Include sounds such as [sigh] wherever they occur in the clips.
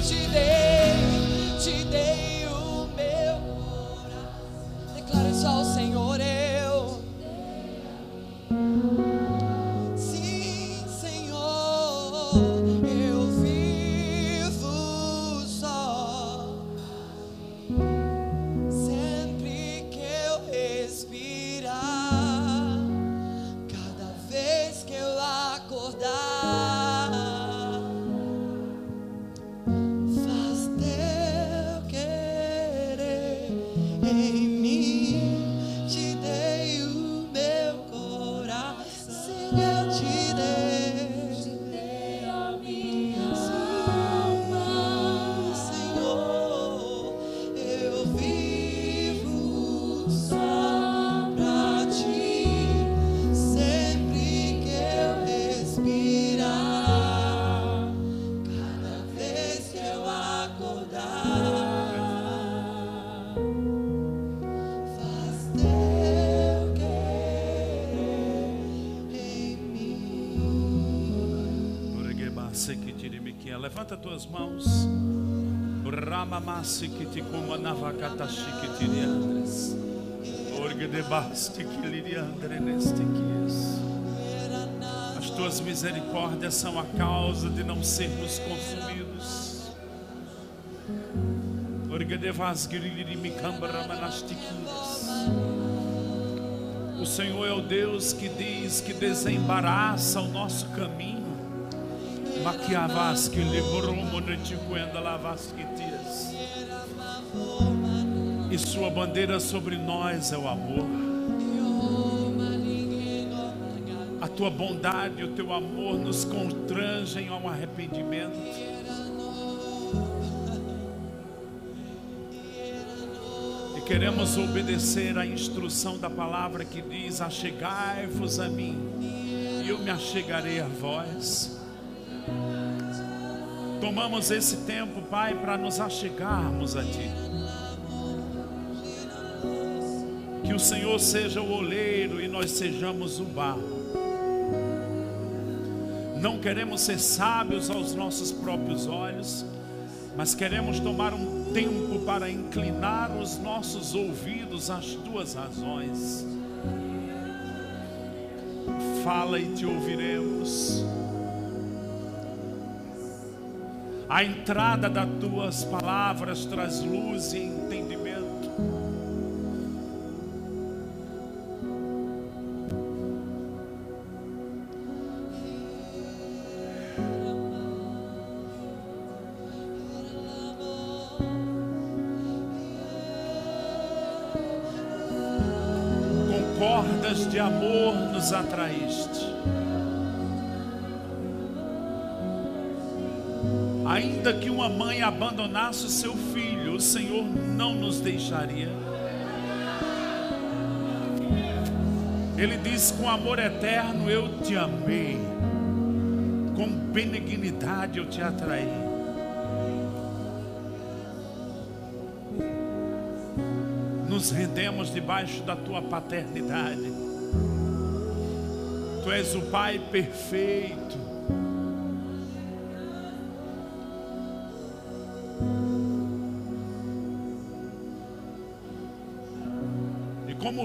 te dei, Tuas mãos. Ramamasikitikumanavakatashikitiriandres. Orgedebastikiliriandrenestiquias. As tuas misericórdias são a causa de não sermos consumidos. Orgedevasgiririmikambramanastiquias. O Senhor é o Deus que diz que desembaraça o nosso caminho. E sua bandeira sobre nós é o amor. A tua bondade e o teu amor nos constrangem ao arrependimento. E queremos obedecer à instrução da palavra que diz: Achegai-vos a mim, e eu me achegarei a vós. Tomamos esse tempo, Pai, para nos achegarmos a Ti. Que o Senhor seja o oleiro e nós sejamos o barro. Não queremos ser sábios aos nossos próprios olhos, mas queremos tomar um tempo para inclinar os nossos ouvidos às tuas razões. Fala e te ouviremos. A entrada das tuas palavras traz luz e entendimento. Com cordas de amor nos atraíste. Ainda que uma mãe abandonasse o seu filho, o Senhor não nos deixaria. Ele diz: Com amor eterno eu te amei, com benignidade eu te atraí. Nos rendemos debaixo da tua paternidade. Tu és o Pai perfeito.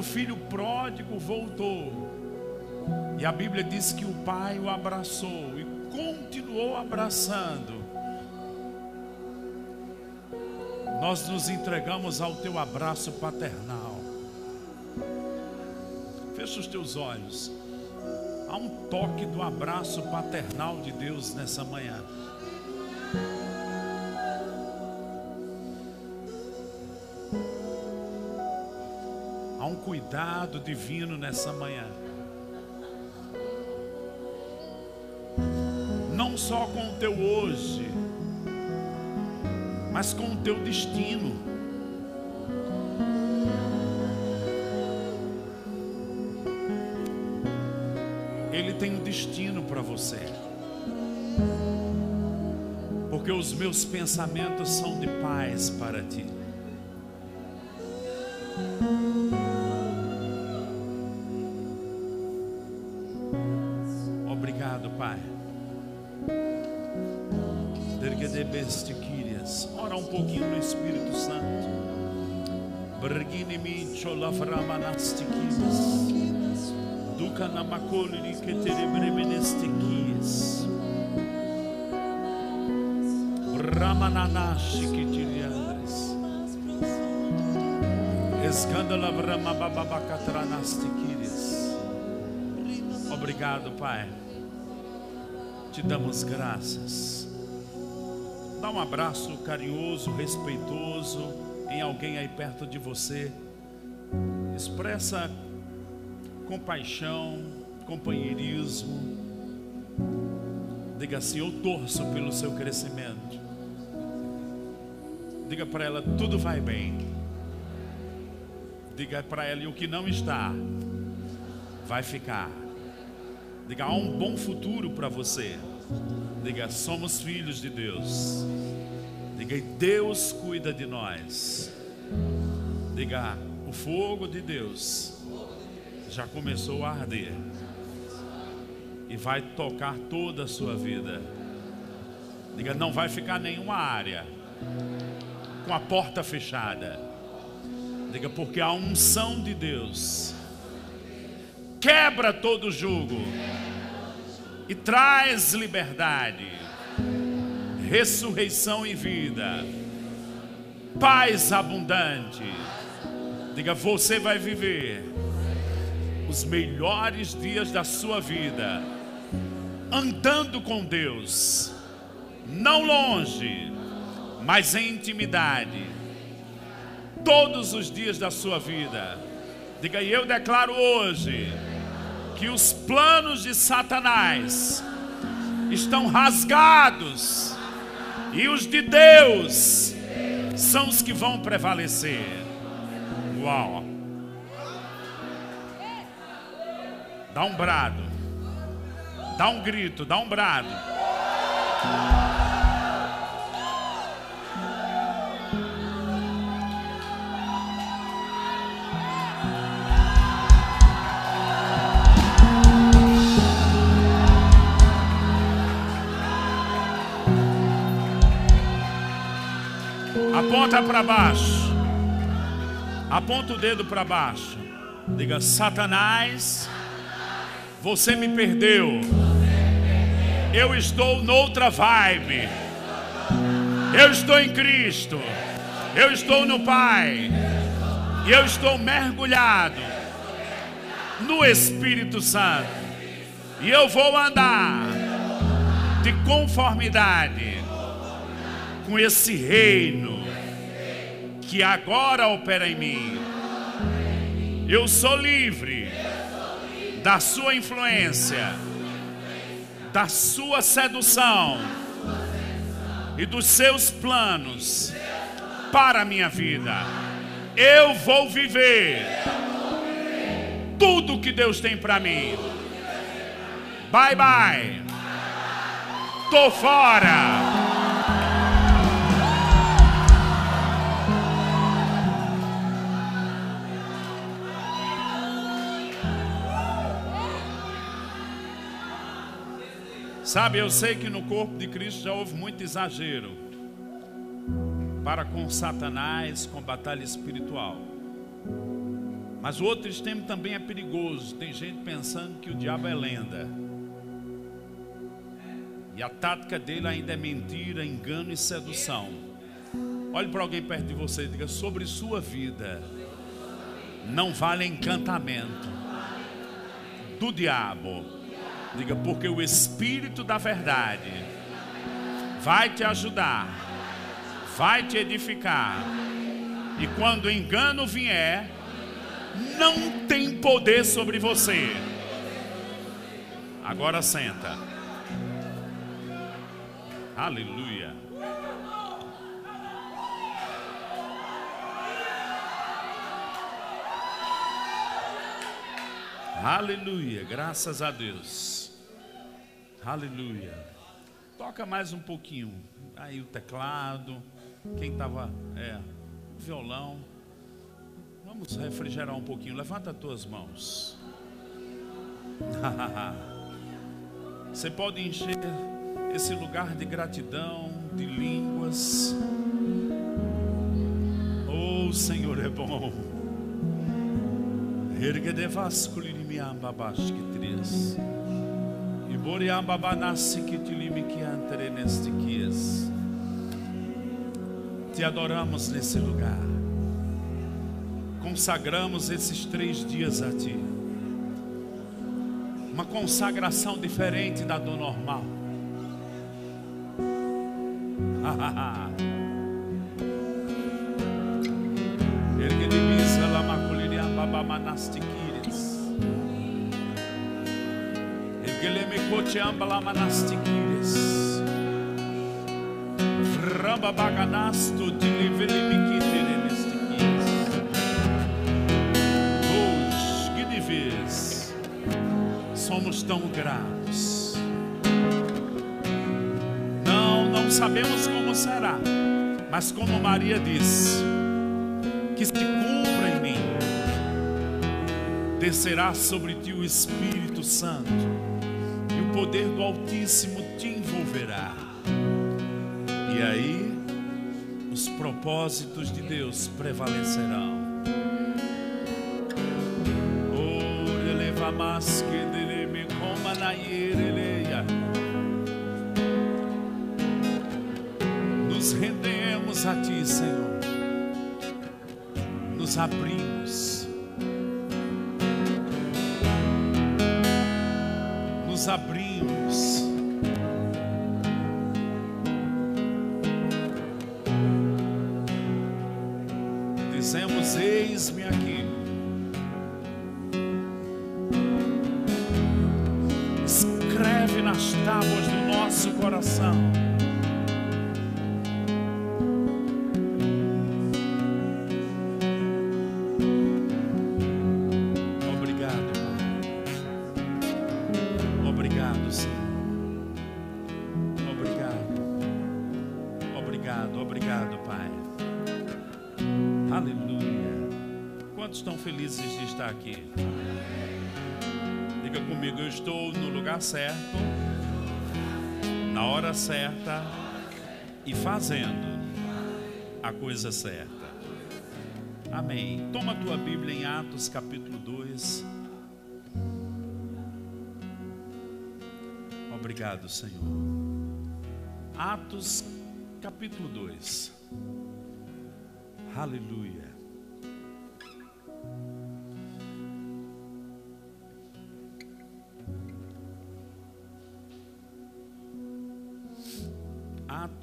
Filho pródigo voltou, e a Bíblia diz que o pai o abraçou e continuou abraçando, nós nos entregamos ao teu abraço paternal. Fecha os teus olhos. Há um toque do abraço paternal de Deus nessa manhã. Cuidado divino nessa manhã. Não só com o teu hoje, mas com o teu destino. Ele tem um destino para você. Porque os meus pensamentos são de paz para ti. Brigini Cholavramanastiquírias. Duca Namakoli que terebremenestiquírias. Ramananashi que tiriandres. Escândala Brahmababacatranastikírias. Obrigado, Pai. Te damos graças. Dá um abraço carinhoso, respeitoso em alguém aí perto de você. Expressa compaixão, companheirismo. Diga assim: Eu torço pelo seu crescimento. Diga para ela: Tudo vai bem. Diga para ela: E o que não está, vai ficar. Diga: Há um bom futuro para você. Diga: Somos filhos de Deus. Diga: Deus cuida de nós. Diga: O fogo de Deus já começou a arder e vai tocar toda a sua vida. Diga, não vai ficar nenhuma área com a porta fechada. Diga, porque a unção de Deus quebra todo jugo e traz liberdade, ressurreição e vida, paz abundante. Diga, você vai viver os melhores dias da sua vida, andando com Deus, não longe, mas em intimidade, todos os dias da sua vida. Diga, e eu declaro hoje que os planos de Satanás estão rasgados e os de Deus são os que vão prevalecer. Uau! Dá um brado. Dá um grito, dá um brado. Aponta para baixo. Aponta o dedo para baixo. Diga: Satanás você me perdeu. Eu estou noutra vibe. Eu estou em Cristo. Eu estou no Pai. E eu estou mergulhado no Espírito Santo. E eu vou andar de conformidade com esse reino que agora opera em mim. Eu sou livre da sua influência, da sua sedução e dos seus planos para a minha vida. Eu vou viver tudo que Deus tem para mim. Bye bye. Tô fora. Sabe, eu sei que no corpo de Cristo já houve muito exagero para com Satanás, com batalha espiritual. Mas o outro extremo também é perigoso. Tem gente pensando que o diabo é lenda. E a tática dele ainda é mentira, engano e sedução. Olhe para alguém perto de você e diga: sobre sua vida não vale encantamento do diabo Diga, porque o Espírito da Verdade vai te ajudar, vai te edificar. E quando o engano vier, não tem poder sobre você. Agora senta. Aleluia. Aleluia, graças a Deus. Aleluia. Toca mais um pouquinho. Aí o teclado. Quem estava. É, violão. Vamos refrigerar um pouquinho. Levanta as tuas mãos. [laughs] Você pode encher esse lugar de gratidão, de línguas. Oh, o Senhor é bom. Ergue amba que três. E que te lime que quies. Te adoramos nesse lugar. Consagramos esses três dias a Ti. Uma consagração diferente da do normal. [laughs] Ergue divisa la maculiria baba Ergue le me coche amba la manastiquires. Ramba baganasto de que de vez somos tão gratos. Não, não sabemos como será, mas como Maria disse, que se cumpra em mim, descerá sobre ti o Espírito Santo, poder do Altíssimo te envolverá. E aí, os propósitos de Deus prevalecerão. Nos rendemos a Ti, Senhor. Nos abrimos. Eis-me aqui. Escreve nas tábuas do nosso coração. Felizes de estar aqui? Diga comigo, eu estou no lugar certo, na hora certa e fazendo a coisa certa. Amém. Toma a tua Bíblia em Atos capítulo 2. Obrigado, Senhor. Atos capítulo 2. Aleluia.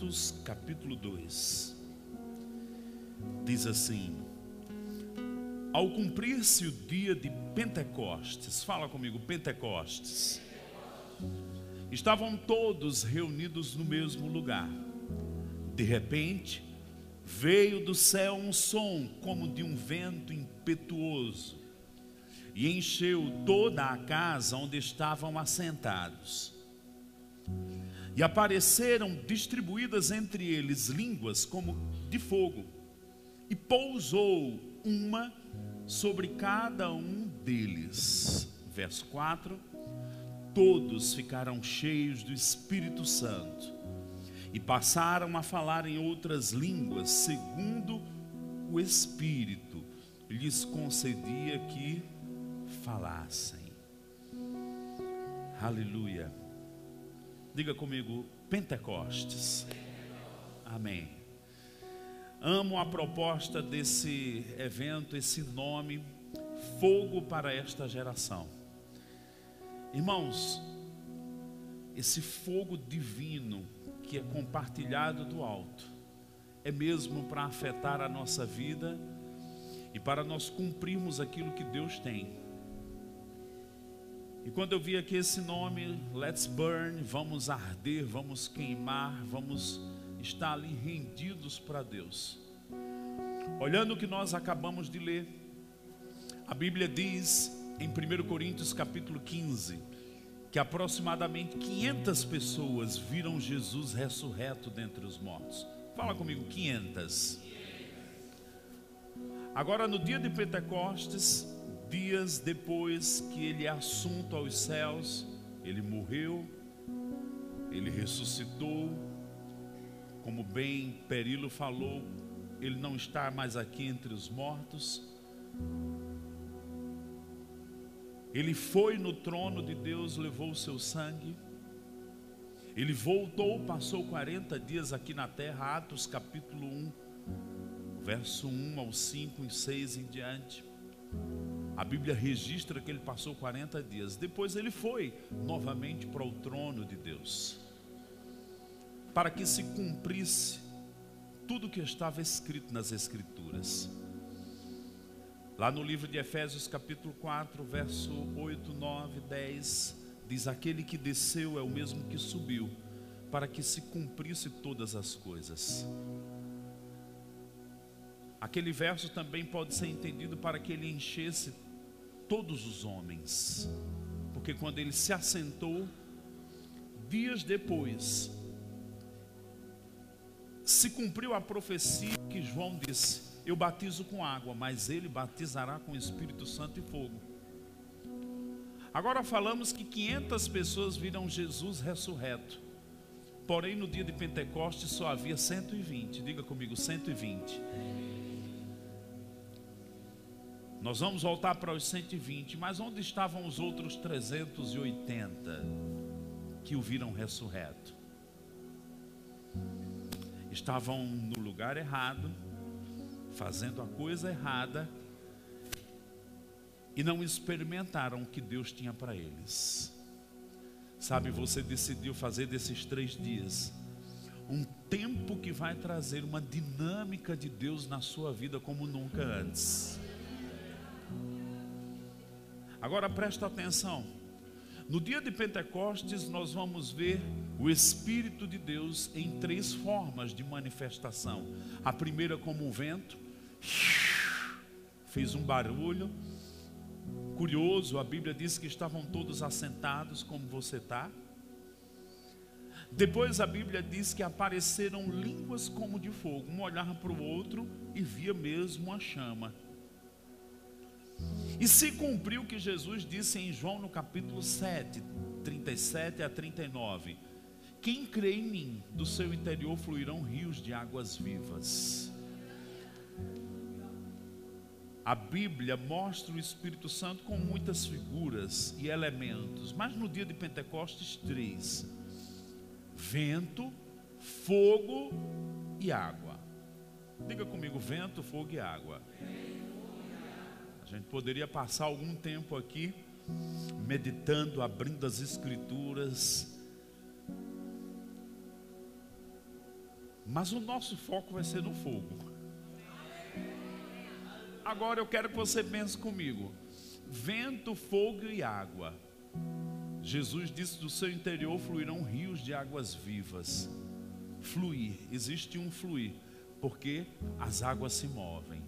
Atos capítulo 2 diz assim: Ao cumprir-se o dia de Pentecostes, fala comigo, Pentecostes, estavam todos reunidos no mesmo lugar. De repente, veio do céu um som como de um vento impetuoso e encheu toda a casa onde estavam assentados. E apareceram distribuídas entre eles línguas como de fogo, e pousou uma sobre cada um deles. Verso 4: Todos ficaram cheios do Espírito Santo e passaram a falar em outras línguas, segundo o Espírito lhes concedia que falassem. Aleluia. Diga comigo, Pentecostes. Amém. Amo a proposta desse evento, esse nome, Fogo para esta geração. Irmãos, esse fogo divino que é compartilhado do alto, é mesmo para afetar a nossa vida e para nós cumprirmos aquilo que Deus tem. E quando eu vi aqui esse nome, Let's Burn, vamos arder, vamos queimar, vamos estar ali rendidos para Deus. Olhando o que nós acabamos de ler, a Bíblia diz em 1 Coríntios capítulo 15 que aproximadamente 500 pessoas viram Jesus ressurreto dentre os mortos. Fala comigo, 500. Agora no dia de Pentecostes, dias depois que ele é assunto aos céus, ele morreu, ele ressuscitou, Como bem Perilo falou, ele não está mais aqui entre os mortos. Ele foi no trono de Deus, levou o seu sangue. Ele voltou, passou 40 dias aqui na terra, Atos capítulo 1, verso 1 ao 5 e 6 em diante. A Bíblia registra que ele passou 40 dias. Depois ele foi novamente para o trono de Deus, para que se cumprisse tudo que estava escrito nas Escrituras. Lá no livro de Efésios, capítulo 4, verso 8, 9, 10, diz: Aquele que desceu é o mesmo que subiu, para que se cumprisse todas as coisas. Aquele verso também pode ser entendido para que ele enchesse todos os homens, porque quando ele se assentou, dias depois, se cumpriu a profecia que João disse: Eu batizo com água, mas ele batizará com Espírito Santo e fogo. Agora falamos que 500 pessoas viram Jesus ressurreto. Porém, no dia de Pentecostes só havia 120. Diga comigo, 120. Nós vamos voltar para os 120, mas onde estavam os outros 380 que o viram ressurreto? Estavam no lugar errado, fazendo a coisa errada e não experimentaram o que Deus tinha para eles. Sabe, você decidiu fazer desses três dias um tempo que vai trazer uma dinâmica de Deus na sua vida como nunca antes. Agora presta atenção. No dia de Pentecostes, nós vamos ver o Espírito de Deus em três formas de manifestação. A primeira, como um vento, fez um barulho. Curioso, a Bíblia diz que estavam todos assentados, como você está. Depois a Bíblia diz que apareceram línguas como de fogo. Um olhava para o outro e via mesmo uma chama. E se cumpriu o que Jesus disse em João no capítulo 7, 37 a 39. Quem crê em mim, do seu interior fluirão rios de águas vivas. A Bíblia mostra o Espírito Santo com muitas figuras e elementos, mas no dia de Pentecostes, três: vento, fogo e água. Diga comigo: vento, fogo e água gente poderia passar algum tempo aqui meditando, abrindo as escrituras. Mas o nosso foco vai ser no fogo. Agora eu quero que você pense comigo: vento, fogo e água. Jesus disse: do seu interior fluirão rios de águas vivas. Fluir, existe um fluir, porque as águas se movem.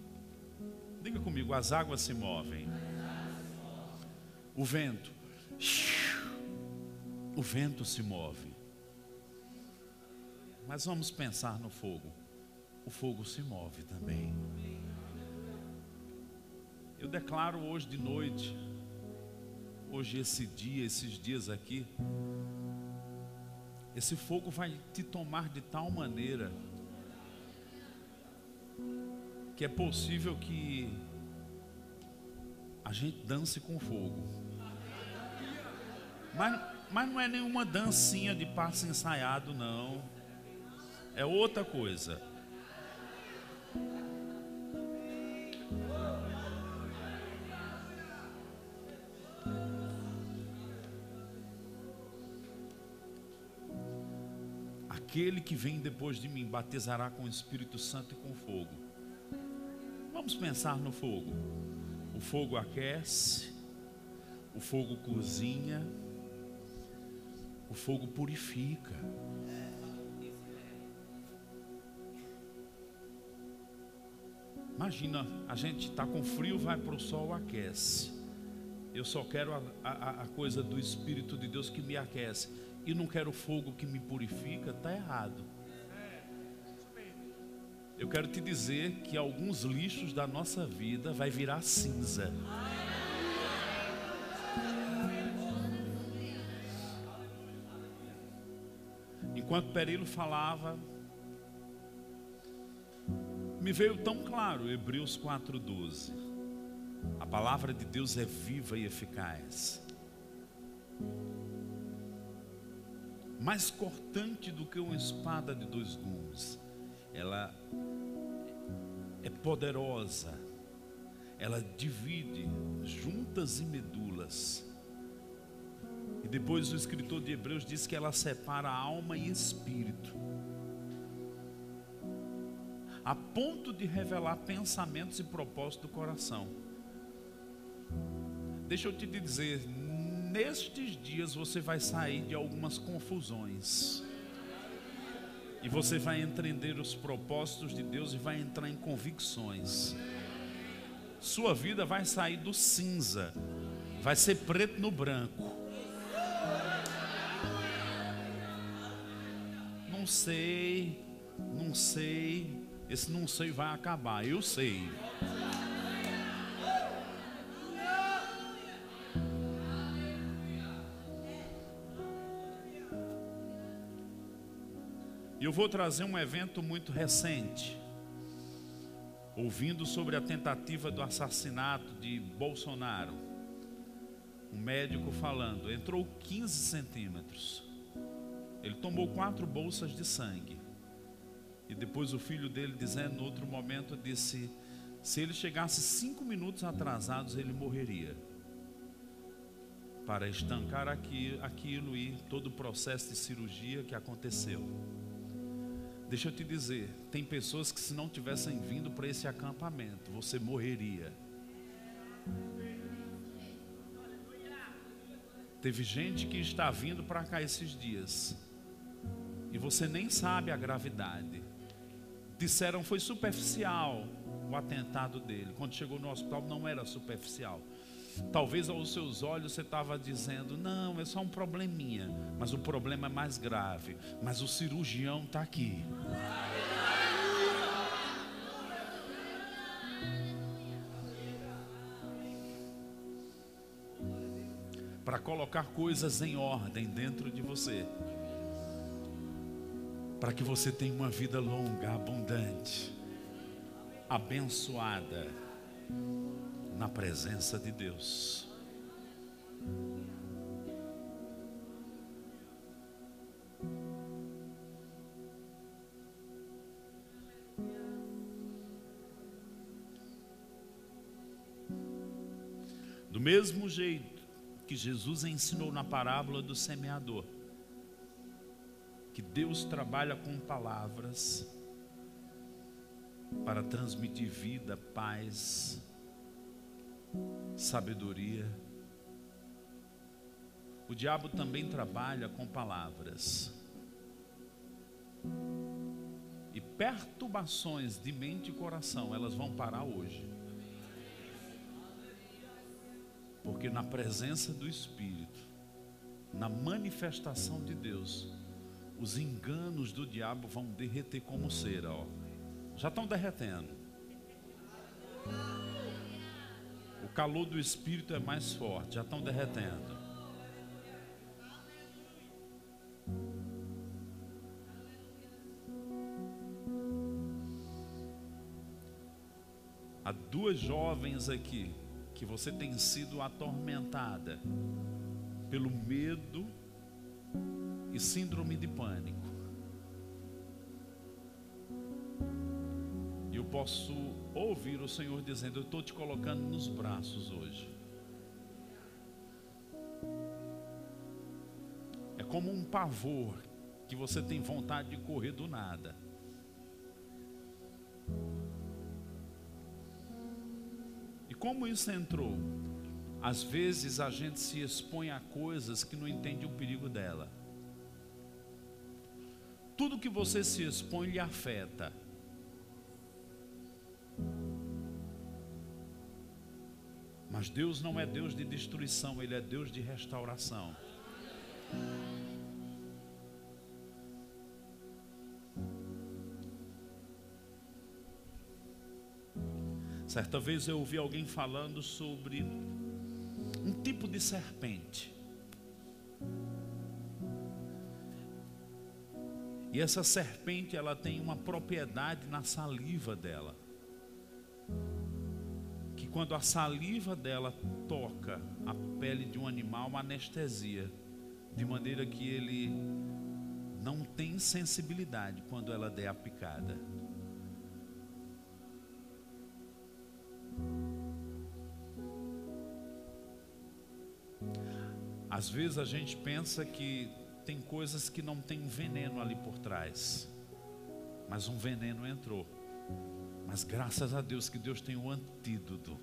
Diga comigo, as águas se movem. O vento. O vento se move. Mas vamos pensar no fogo. O fogo se move também. Eu declaro hoje de noite, hoje esse dia, esses dias aqui, esse fogo vai te tomar de tal maneira que é possível que a gente dance com fogo. Mas, mas não é nenhuma dancinha de passo ensaiado, não. É outra coisa. Aquele que vem depois de mim batizará com o Espírito Santo e com fogo. Vamos pensar no fogo. O fogo aquece, o fogo cozinha, o fogo purifica. Imagina, a gente está com frio, vai para o sol, aquece. Eu só quero a, a, a, coisa do Espírito de Deus que me aquece. E não quero fogo que me purifica, está errado. Eu quero te dizer que alguns lixos da nossa vida vai virar cinza. Enquanto Perilo falava, Me veio tão claro Hebreus 4:12. A palavra de Deus é viva e eficaz. Mais cortante do que uma espada de dois gumes. Ela é poderosa. Ela divide juntas e medulas. E depois o escritor de Hebreus diz que ela separa alma e espírito. A ponto de revelar pensamentos e propósitos do coração. Deixa eu te dizer, nestes dias você vai sair de algumas confusões. E você vai entender os propósitos de Deus e vai entrar em convicções. Sua vida vai sair do cinza, vai ser preto no branco. Não sei, não sei, esse não sei vai acabar, eu sei. Eu vou trazer um evento muito recente. Ouvindo sobre a tentativa do assassinato de Bolsonaro. Um médico falando, entrou 15 centímetros. Ele tomou quatro bolsas de sangue. E depois o filho dele dizendo, no outro momento, disse: se ele chegasse cinco minutos atrasados, ele morreria. Para estancar aqui, aquilo e todo o processo de cirurgia que aconteceu. Deixa eu te dizer, tem pessoas que se não tivessem vindo para esse acampamento, você morreria. Teve gente que está vindo para cá esses dias e você nem sabe a gravidade. Disseram foi superficial o atentado dele. Quando chegou no hospital não era superficial. Talvez aos seus olhos você estava dizendo, não, é só um probleminha, mas o problema é mais grave. Mas o cirurgião está aqui. Para colocar coisas em ordem dentro de você, para que você tenha uma vida longa, abundante, abençoada na presença de Deus. Do mesmo jeito que Jesus ensinou na parábola do semeador, que Deus trabalha com palavras para transmitir vida, paz, sabedoria. O diabo também trabalha com palavras. E perturbações de mente e coração, elas vão parar hoje. Porque na presença do Espírito, na manifestação de Deus, os enganos do diabo vão derreter como cera, ó. Já estão derretendo. O calor do Espírito é mais forte, já estão derretendo. Há duas jovens aqui que você tem sido atormentada pelo medo e síndrome de pânico. Posso ouvir o Senhor dizendo: Eu estou te colocando nos braços hoje. É como um pavor que você tem vontade de correr do nada. E como isso entrou? Às vezes a gente se expõe a coisas que não entende o perigo dela. Tudo que você se expõe lhe afeta. Mas Deus não é Deus de destruição, Ele é Deus de restauração. Certa vez eu ouvi alguém falando sobre um tipo de serpente. E essa serpente, ela tem uma propriedade na saliva dela. Quando a saliva dela toca a pele de um animal, anestesia, de maneira que ele não tem sensibilidade quando ela der a picada. Às vezes a gente pensa que tem coisas que não tem veneno ali por trás, mas um veneno entrou. Mas graças a Deus que Deus tem um antídoto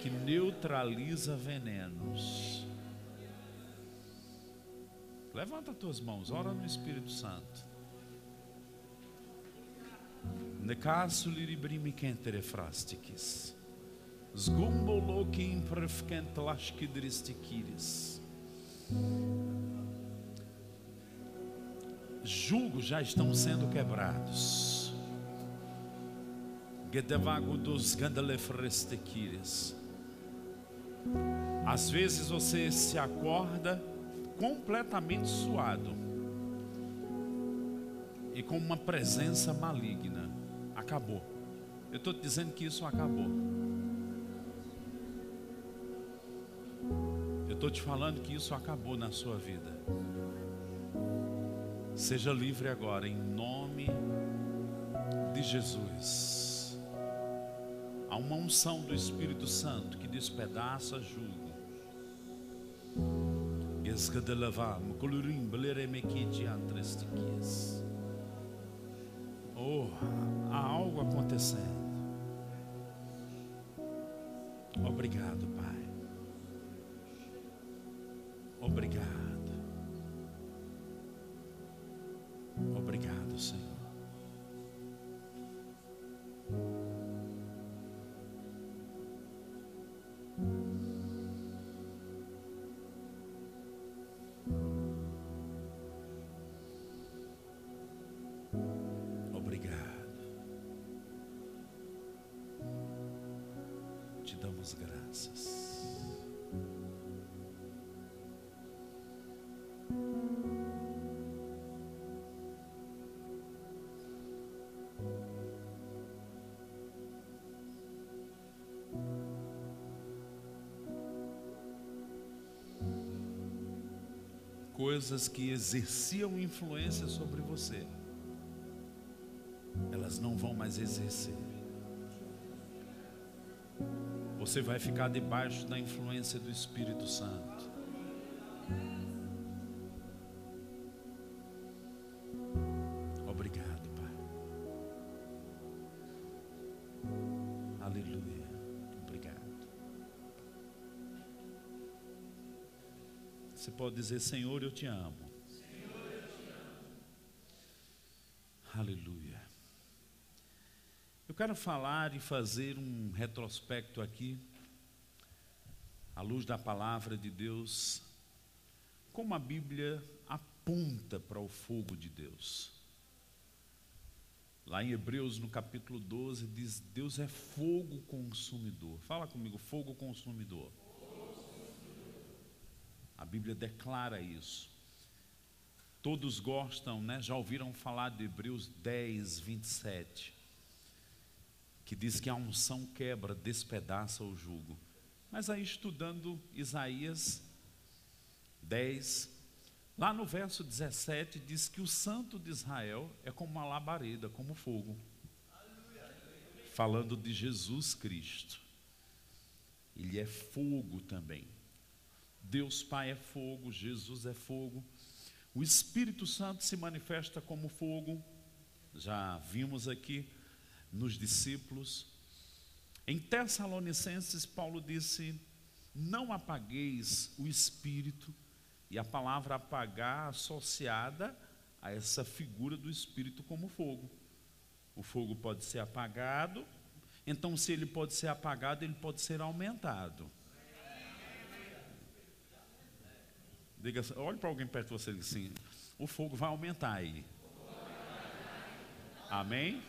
que neutraliza venenos. Levanta tuas mãos, ora no Espírito Santo. Necasso liribrimi kentere frastikis. Zgumboloki imprefkent lashkidristikiris. Julgos já estão sendo quebrados. Gedevago dos. Às vezes você se acorda completamente suado e com uma presença maligna. Acabou. Eu estou te dizendo que isso acabou. Eu estou te falando que isso acabou na sua vida. Seja livre agora, em nome de Jesus. Há uma unção do Espírito Santo que despedaça jugo. Oh, há algo acontecendo. Obrigado, Pai. Damos graças. Coisas que exerciam influência sobre você, elas não vão mais exercer. Você vai ficar debaixo da influência do Espírito Santo. Obrigado, Pai. Aleluia. Obrigado. Você pode dizer, Senhor, eu te amo. Aleluia. Eu quero falar e fazer um retrospecto aqui, à luz da palavra de Deus, como a Bíblia aponta para o fogo de Deus. Lá em Hebreus, no capítulo 12, diz: Deus é fogo consumidor. Fala comigo, fogo consumidor. A Bíblia declara isso. Todos gostam, né? Já ouviram falar de Hebreus 10, 27, que diz que a unção quebra, despedaça o jugo. Mas aí, estudando Isaías 10, lá no verso 17, diz que o santo de Israel é como uma labareda, como fogo. Falando de Jesus Cristo. Ele é fogo também. Deus Pai é fogo, Jesus é fogo. O Espírito Santo se manifesta como fogo. Já vimos aqui nos discípulos. Em Tessalonicenses, Paulo disse: Não apagueis o espírito, e a palavra apagar associada a essa figura do espírito como fogo. O fogo pode ser apagado, então, se ele pode ser apagado, ele pode ser aumentado. Diga, olhe para alguém perto de você e diga assim: o fogo vai aumentar aí. Amém?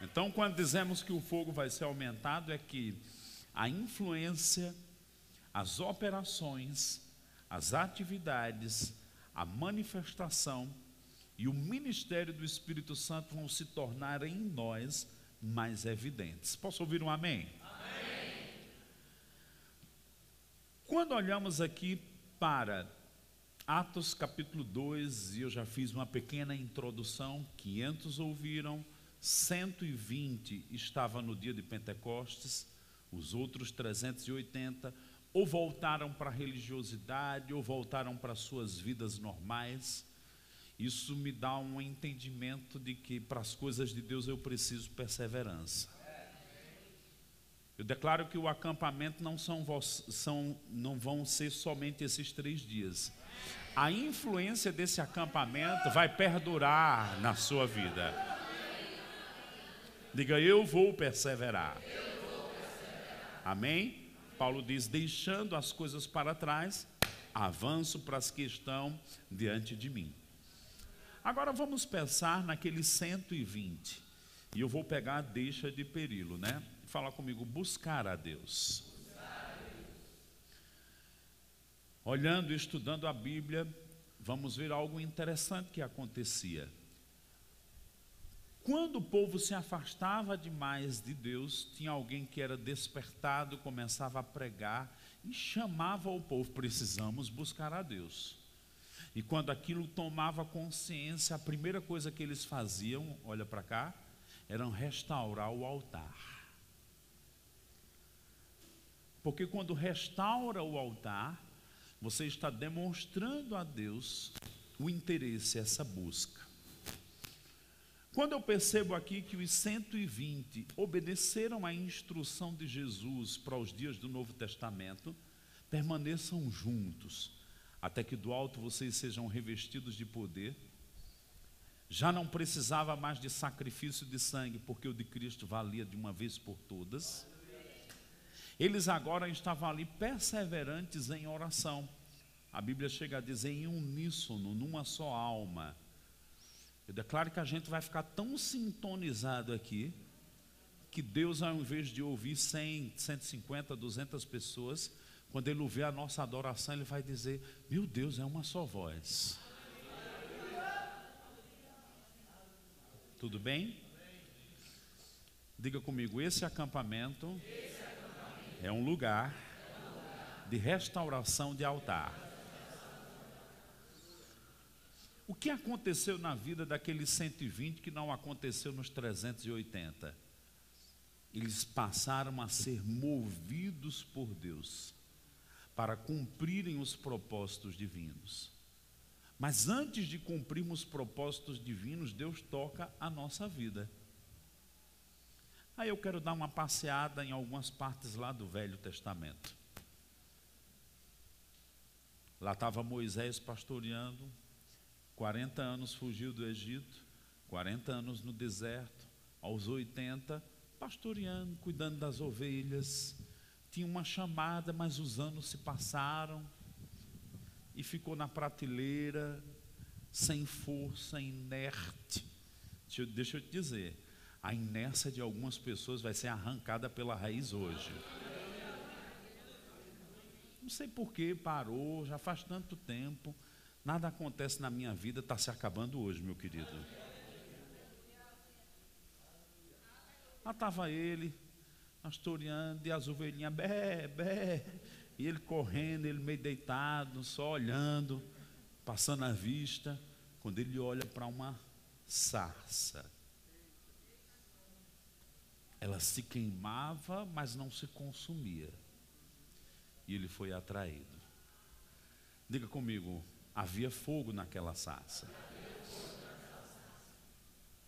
Então, quando dizemos que o fogo vai ser aumentado, é que a influência, as operações, as atividades, a manifestação e o ministério do Espírito Santo vão se tornar em nós mais evidentes. Posso ouvir um amém? amém. Quando olhamos aqui para Atos capítulo 2, e eu já fiz uma pequena introdução, 500 ouviram, 120 estavam no dia de Pentecostes, os outros 380 ou voltaram para a religiosidade, ou voltaram para suas vidas normais. Isso me dá um entendimento de que para as coisas de Deus eu preciso perseverança. Eu declaro que o acampamento não, são, são, não vão ser somente esses três dias. A influência desse acampamento vai perdurar na sua vida. Diga, eu vou perseverar. Amém? Paulo diz: deixando as coisas para trás, avanço para as que estão diante de mim. Agora vamos pensar naqueles 120. E eu vou pegar a deixa de perilo, né? Fala comigo, buscar a Deus. Olhando e estudando a Bíblia, vamos ver algo interessante que acontecia. Quando o povo se afastava demais de Deus, tinha alguém que era despertado, começava a pregar e chamava o povo: precisamos buscar a Deus. E quando aquilo tomava consciência, a primeira coisa que eles faziam, olha para cá, era restaurar o altar. Porque quando restaura o altar, você está demonstrando a Deus o interesse, essa busca. Quando eu percebo aqui que os 120 obedeceram à instrução de Jesus para os dias do Novo Testamento, permaneçam juntos, até que do alto vocês sejam revestidos de poder. Já não precisava mais de sacrifício de sangue, porque o de Cristo valia de uma vez por todas. Eles agora estavam ali perseverantes em oração. A Bíblia chega a dizer em uníssono, numa só alma eu declaro que a gente vai ficar tão sintonizado aqui, que Deus, ao invés de ouvir 100, 150, 200 pessoas, quando Ele ouvir a nossa adoração, Ele vai dizer: Meu Deus, é uma só voz. Tudo bem? Diga comigo: esse acampamento, é um lugar de restauração de altar. O que aconteceu na vida daqueles 120 que não aconteceu nos 380? Eles passaram a ser movidos por Deus para cumprirem os propósitos divinos. Mas antes de cumprirmos os propósitos divinos, Deus toca a nossa vida. Aí eu quero dar uma passeada em algumas partes lá do Velho Testamento. Lá estava Moisés pastoreando, 40 anos fugiu do Egito, 40 anos no deserto, aos 80, pastoreando, cuidando das ovelhas. Tinha uma chamada, mas os anos se passaram e ficou na prateleira, sem força, inerte. Deixa eu, deixa eu te dizer, a inércia de algumas pessoas vai ser arrancada pela raiz hoje. Não sei por que parou, já faz tanto tempo. Nada acontece na minha vida, está se acabando hoje, meu querido. Lá estava ele, pastoreando, e as ovelhinhas, bé, bé, e ele correndo, ele meio deitado, só olhando, passando a vista, quando ele olha para uma sarça. Ela se queimava, mas não se consumia. E ele foi atraído. Diga comigo, Havia fogo naquela sarça.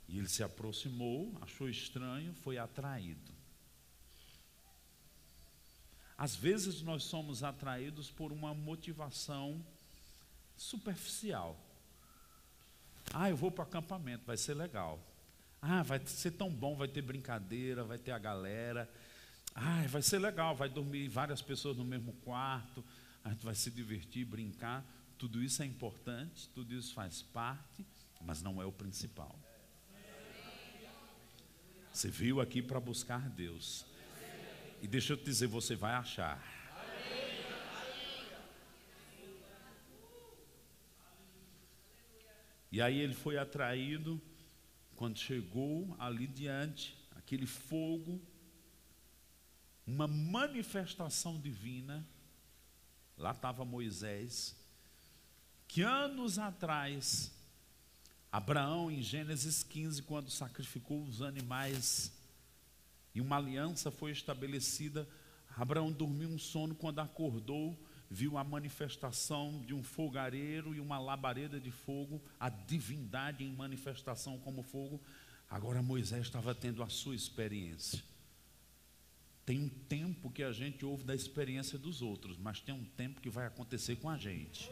E ele se aproximou, achou estranho, foi atraído. Às vezes nós somos atraídos por uma motivação superficial. Ah, eu vou para o acampamento, vai ser legal. Ah, vai ser tão bom, vai ter brincadeira, vai ter a galera. Ah, vai ser legal, vai dormir várias pessoas no mesmo quarto, a gente vai se divertir, brincar. Tudo isso é importante, tudo isso faz parte, mas não é o principal. Você veio aqui para buscar Deus. E deixa eu te dizer, você vai achar. E aí ele foi atraído, quando chegou ali diante, aquele fogo, uma manifestação divina. Lá estava Moisés, que anos atrás, Abraão, em Gênesis 15, quando sacrificou os animais e uma aliança foi estabelecida, Abraão dormiu um sono, quando acordou, viu a manifestação de um fogareiro e uma labareda de fogo, a divindade em manifestação como fogo. Agora Moisés estava tendo a sua experiência. Tem um tempo que a gente ouve da experiência dos outros, mas tem um tempo que vai acontecer com a gente.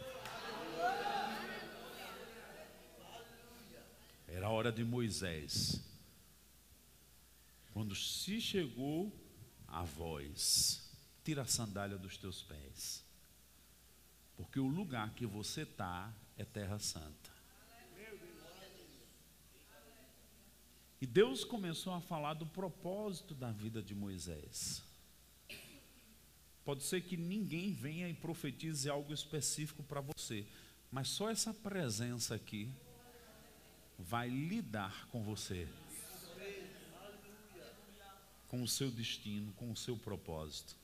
Era a hora de Moisés. Quando se chegou a voz, tira a sandália dos teus pés. Porque o lugar que você está é terra santa. E Deus começou a falar do propósito da vida de Moisés. Pode ser que ninguém venha e profetize algo específico para você, mas só essa presença aqui vai lidar com você, com o seu destino, com o seu propósito.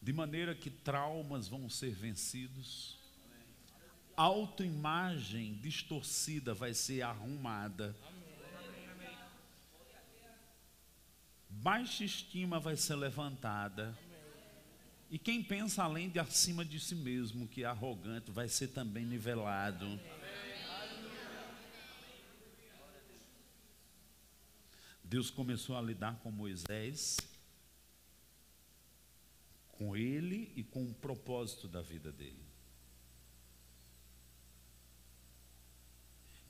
de maneira que traumas vão ser vencidos, autoimagem distorcida vai ser arrumada, baixa estima vai ser levantada, e quem pensa além de acima de si mesmo, que é arrogante, vai ser também nivelado. Deus começou a lidar com Moisés com ele e com o propósito da vida dele.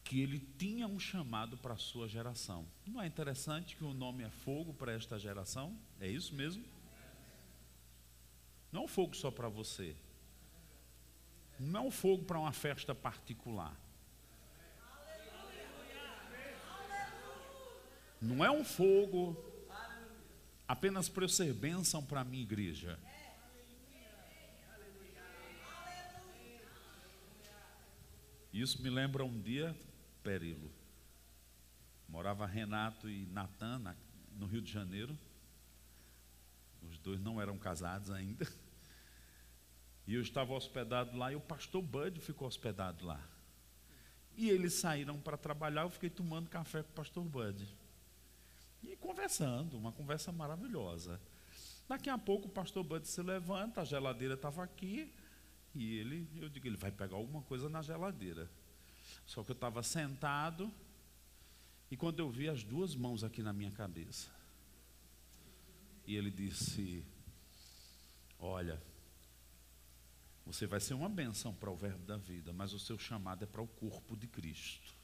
Que ele tinha um chamado para a sua geração. Não é interessante que o nome é fogo para esta geração? É isso mesmo? Não é um fogo só para você. Não é um fogo para uma festa particular. Não é um fogo apenas para eu ser bênção para a minha igreja. Isso me lembra um dia, Perilo. Morava Renato e Natan no Rio de Janeiro. Os dois não eram casados ainda. [laughs] E eu estava hospedado lá e o pastor Bud ficou hospedado lá. E eles saíram para trabalhar, eu fiquei tomando café com o pastor Bud. E conversando, uma conversa maravilhosa. Daqui a pouco o pastor Bud se levanta, a geladeira estava aqui, e ele, eu digo, ele vai pegar alguma coisa na geladeira. Só que eu estava sentado e quando eu vi as duas mãos aqui na minha cabeça. E ele disse: Olha, você vai ser uma benção para o verbo da vida, mas o seu chamado é para o corpo de Cristo.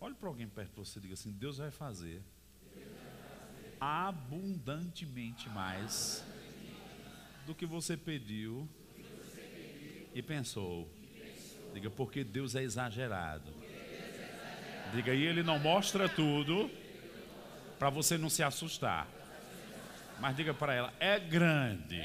Olhe para alguém perto de você e diga assim: Deus vai fazer abundantemente mais do que você pediu e pensou. Diga, porque Deus é exagerado. Diga, e Ele não mostra tudo para você não se assustar. Mas diga para ela, é grande.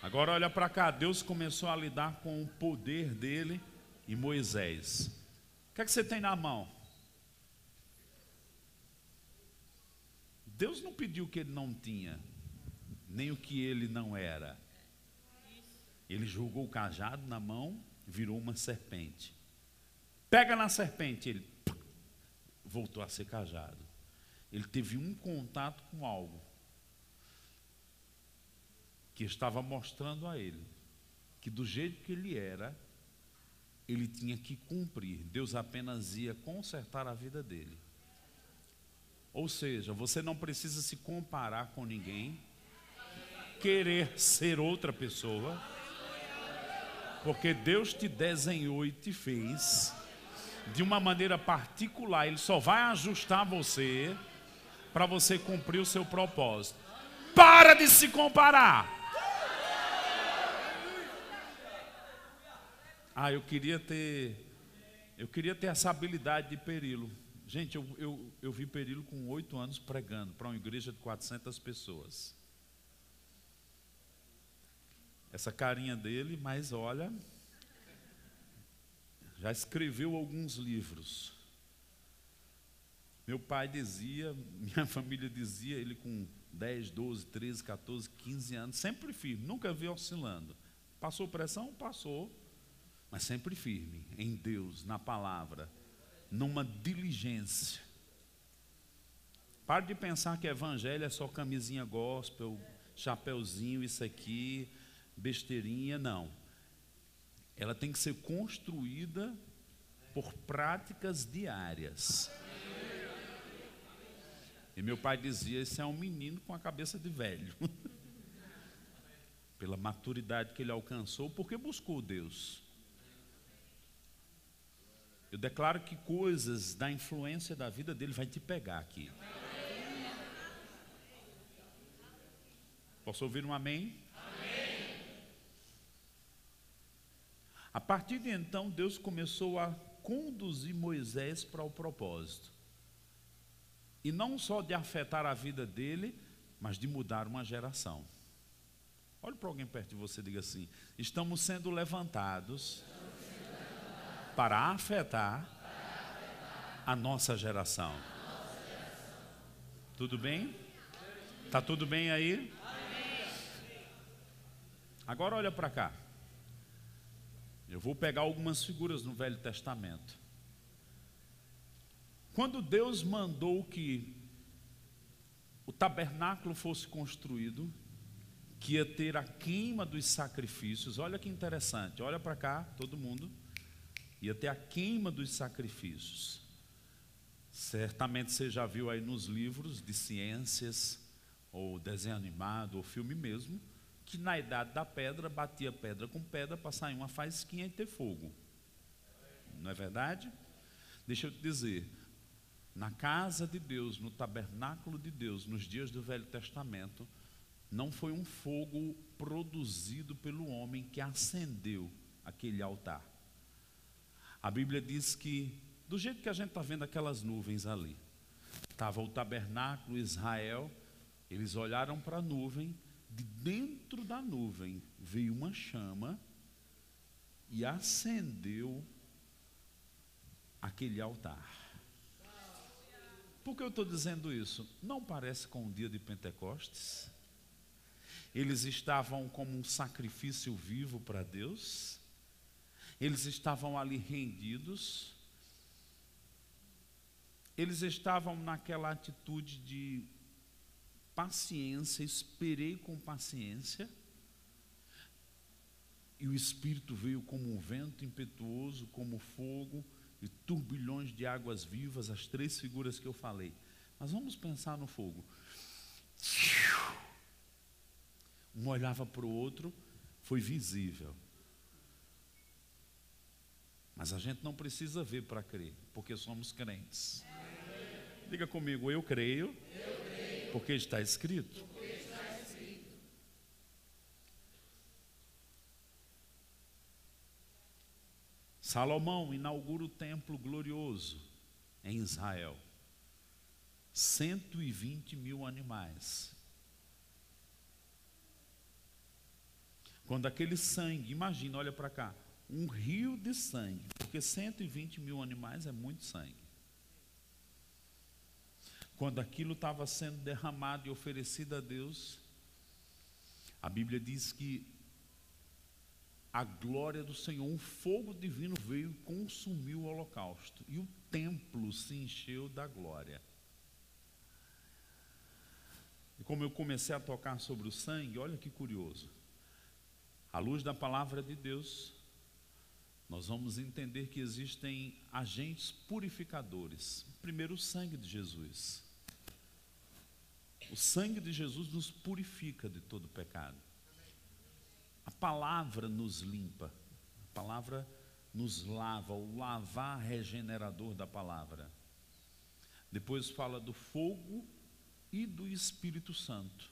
Agora olha para cá, Deus começou a lidar com o poder dele e Moisés. O que é que você tem na mão? Deus não pediu o que ele não tinha, nem o que ele não era. Ele jogou o cajado na mão, virou uma serpente. Pega na serpente, ele voltou a ser cajado. Ele teve um contato com algo que estava mostrando a ele que do jeito que ele era, ele tinha que cumprir. Deus apenas ia consertar a vida dele. Ou seja, você não precisa se comparar com ninguém, querer ser outra pessoa, porque Deus te desenhou e te fez de uma maneira particular. Ele só vai ajustar você para você cumprir o seu propósito. Para de se comparar. Ah, eu queria ter. Eu queria ter essa habilidade de perilo. Gente, eu, eu, eu vi Perilo com oito anos pregando para uma igreja de 400 pessoas. Essa carinha dele, mas olha, já escreveu alguns livros. Meu pai dizia, [laughs] minha família dizia, ele com 10, 12, 13, 14, 15 anos, sempre firme, nunca vi oscilando. Passou pressão? Passou, mas sempre firme em Deus, na palavra numa diligência. Pare de pensar que evangelho é só camisinha gospel, chapeuzinho, isso aqui, besteirinha, não. Ela tem que ser construída por práticas diárias. E meu pai dizia: Esse é um menino com a cabeça de velho. Pela maturidade que ele alcançou, porque buscou Deus. Eu declaro que coisas da influência da vida dele vai te pegar aqui. Posso ouvir um amém? A partir de então, Deus começou a conduzir Moisés para o propósito. E não só de afetar a vida dele, mas de mudar uma geração. Olhe para alguém perto de você e diga assim: estamos sendo levantados para afetar a nossa geração. Tudo bem? Tá tudo bem aí? Agora olha para cá. Eu vou pegar algumas figuras no Velho Testamento. Quando Deus mandou que o tabernáculo fosse construído, que ia ter a queima dos sacrifícios, olha que interessante, olha para cá, todo mundo ia ter a queima dos sacrifícios. Certamente você já viu aí nos livros de ciências, ou desenho animado, ou filme mesmo, que na idade da pedra batia pedra com pedra para sair uma faísquinha e ter fogo. Não é verdade? Deixa eu te dizer, na casa de Deus, no tabernáculo de Deus, nos dias do Velho Testamento, não foi um fogo produzido pelo homem que acendeu aquele altar. A Bíblia diz que, do jeito que a gente está vendo aquelas nuvens ali, estava o tabernáculo Israel, eles olharam para a nuvem, de dentro da nuvem veio uma chama e acendeu aquele altar. Por que eu estou dizendo isso? Não parece com o dia de Pentecostes? Eles estavam como um sacrifício vivo para Deus? Eles estavam ali rendidos, eles estavam naquela atitude de paciência, esperei com paciência, e o Espírito veio como um vento impetuoso, como fogo e turbilhões de águas vivas, as três figuras que eu falei. Mas vamos pensar no fogo. Um olhava para o outro, foi visível. Mas a gente não precisa ver para crer, porque somos crentes. Diga comigo, eu creio, eu porque, está escrito. Salomão inaugura o templo glorioso em Israel. 120 mil animais. Quando aquele sangue, imagina, olha para cá, um rio de sangue, porque 120 mil animais é muito sangue. Quando aquilo estava sendo derramado e oferecido a Deus, a Bíblia diz que a glória do Senhor, um fogo divino veio e consumiu o holocausto, e o templo se encheu da glória. E como eu comecei a tocar sobre o sangue, olha que curioso. À luz da palavra de Deus, nós vamos entender que existem agentes purificadores. Primeiro, o sangue de Jesus. O sangue de Jesus nos purifica de todo pecado. A palavra nos limpa. A palavra nos lava, o lavar regenerador da palavra. Depois fala do fogo e do Espírito Santo.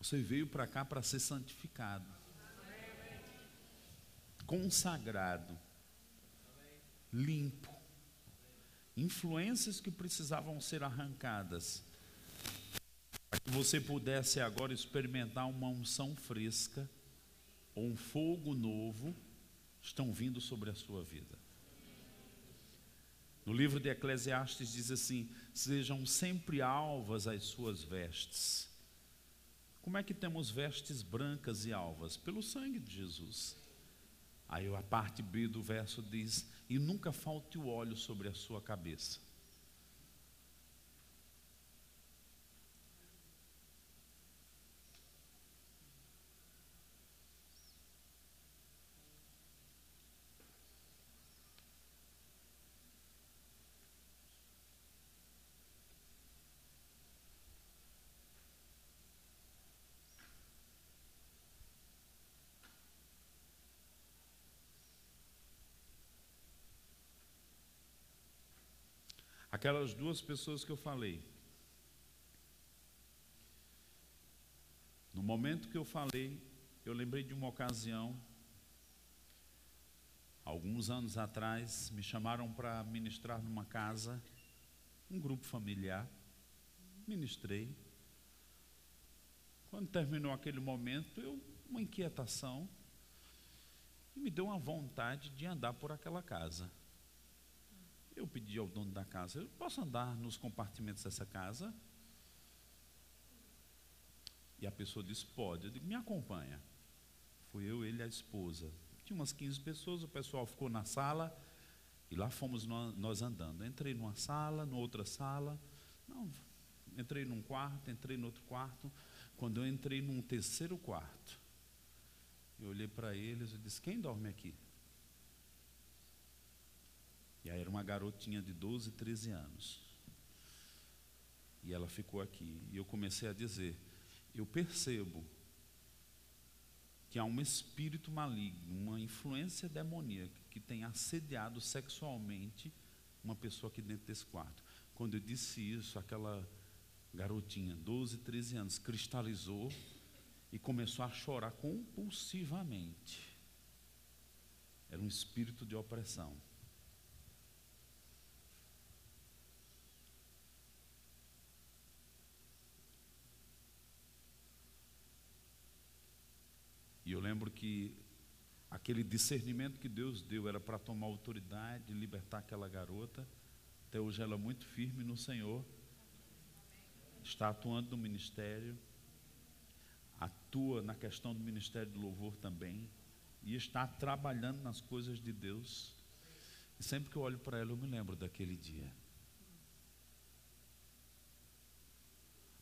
Você veio para cá para ser santificado, consagrado, limpo. Influências que precisavam ser arrancadas, para que você pudesse agora experimentar uma unção fresca ou um fogo novo, estão vindo sobre a sua vida. No livro de Eclesiastes diz assim: sejam sempre alvas as suas vestes. Como é que temos vestes brancas e alvas? Pelo sangue de Jesus. Aí a parte B do verso diz: e nunca falte o óleo sobre a sua cabeça. Aquelas duas pessoas que eu falei. No momento que eu falei, eu lembrei de uma ocasião, alguns anos atrás, me chamaram para ministrar numa casa, um grupo familiar. Ministrei. Quando terminou aquele momento, eu uma inquietação e me deu uma vontade de andar por aquela casa. Eu pedi ao dono da casa, eu posso andar nos compartimentos dessa casa? E a pessoa disse, pode. Eu digo, me acompanha. Fui eu, ele e a esposa. Tinha umas 15 pessoas, o pessoal ficou na sala e lá fomos nós andando. Entrei numa sala, numa outra sala. Não, entrei num quarto, entrei no outro quarto. Quando eu entrei num terceiro quarto, eu olhei para eles e disse: Quem dorme aqui? E aí era uma garotinha de 12, 13 anos. E ela ficou aqui. E eu comecei a dizer: Eu percebo que há um espírito maligno, uma influência demoníaca que tem assediado sexualmente uma pessoa aqui dentro desse quarto. Quando eu disse isso, aquela garotinha, 12, 13 anos, cristalizou e começou a chorar compulsivamente. Era um espírito de opressão. E eu lembro que aquele discernimento que Deus deu era para tomar autoridade, libertar aquela garota. Até hoje ela é muito firme no Senhor. Está atuando no ministério. Atua na questão do ministério do louvor também. E está trabalhando nas coisas de Deus. E sempre que eu olho para ela, eu me lembro daquele dia.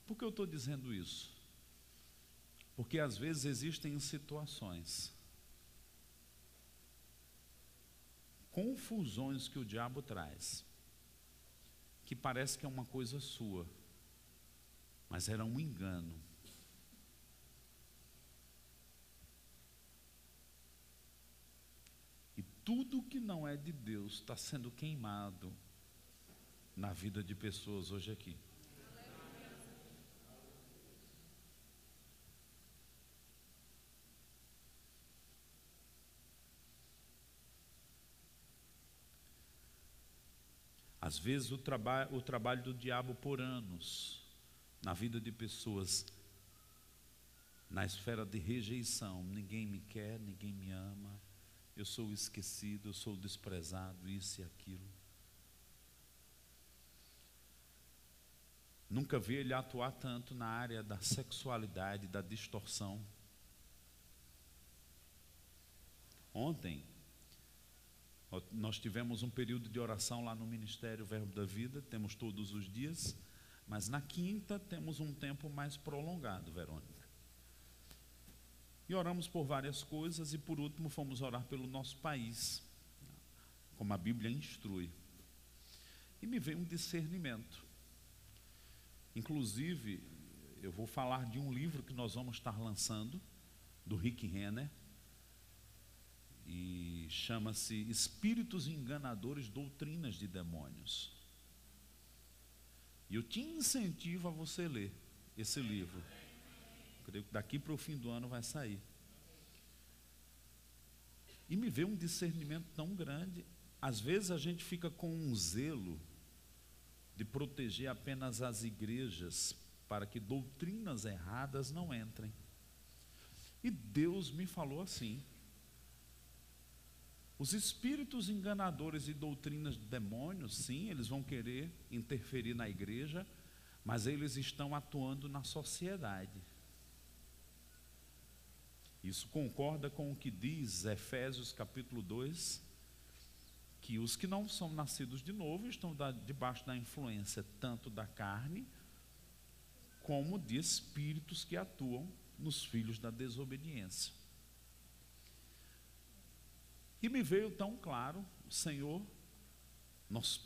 Por que eu estou dizendo isso? Porque às vezes existem situações, confusões que o diabo traz, que parece que é uma coisa sua, mas era um engano. E tudo que não é de Deus está sendo queimado na vida de pessoas hoje aqui. Às vezes o, traba o trabalho do diabo por anos na vida de pessoas na esfera de rejeição. Ninguém me quer, ninguém me ama, eu sou esquecido, eu sou desprezado, isso e aquilo. Nunca vi ele atuar tanto na área da sexualidade, da distorção. Ontem, nós tivemos um período de oração lá no Ministério Verbo da Vida, temos todos os dias, mas na quinta temos um tempo mais prolongado, Verônica. E oramos por várias coisas e por último fomos orar pelo nosso país, como a Bíblia instrui. E me veio um discernimento. Inclusive, eu vou falar de um livro que nós vamos estar lançando, do Rick Renner, e chama-se Espíritos Enganadores, Doutrinas de Demônios. E eu te incentivo a você ler esse livro, creio que daqui para o fim do ano vai sair. E me veio um discernimento tão grande. Às vezes a gente fica com um zelo de proteger apenas as igrejas para que doutrinas erradas não entrem. E Deus me falou assim: os espíritos enganadores e doutrinas de demônios, sim, eles vão querer interferir na igreja, mas eles estão atuando na sociedade. Isso concorda com o que diz Efésios capítulo 2, que os que não são nascidos de novo estão da, debaixo da influência tanto da carne como de espíritos que atuam nos filhos da desobediência. E me veio tão claro, Senhor, nós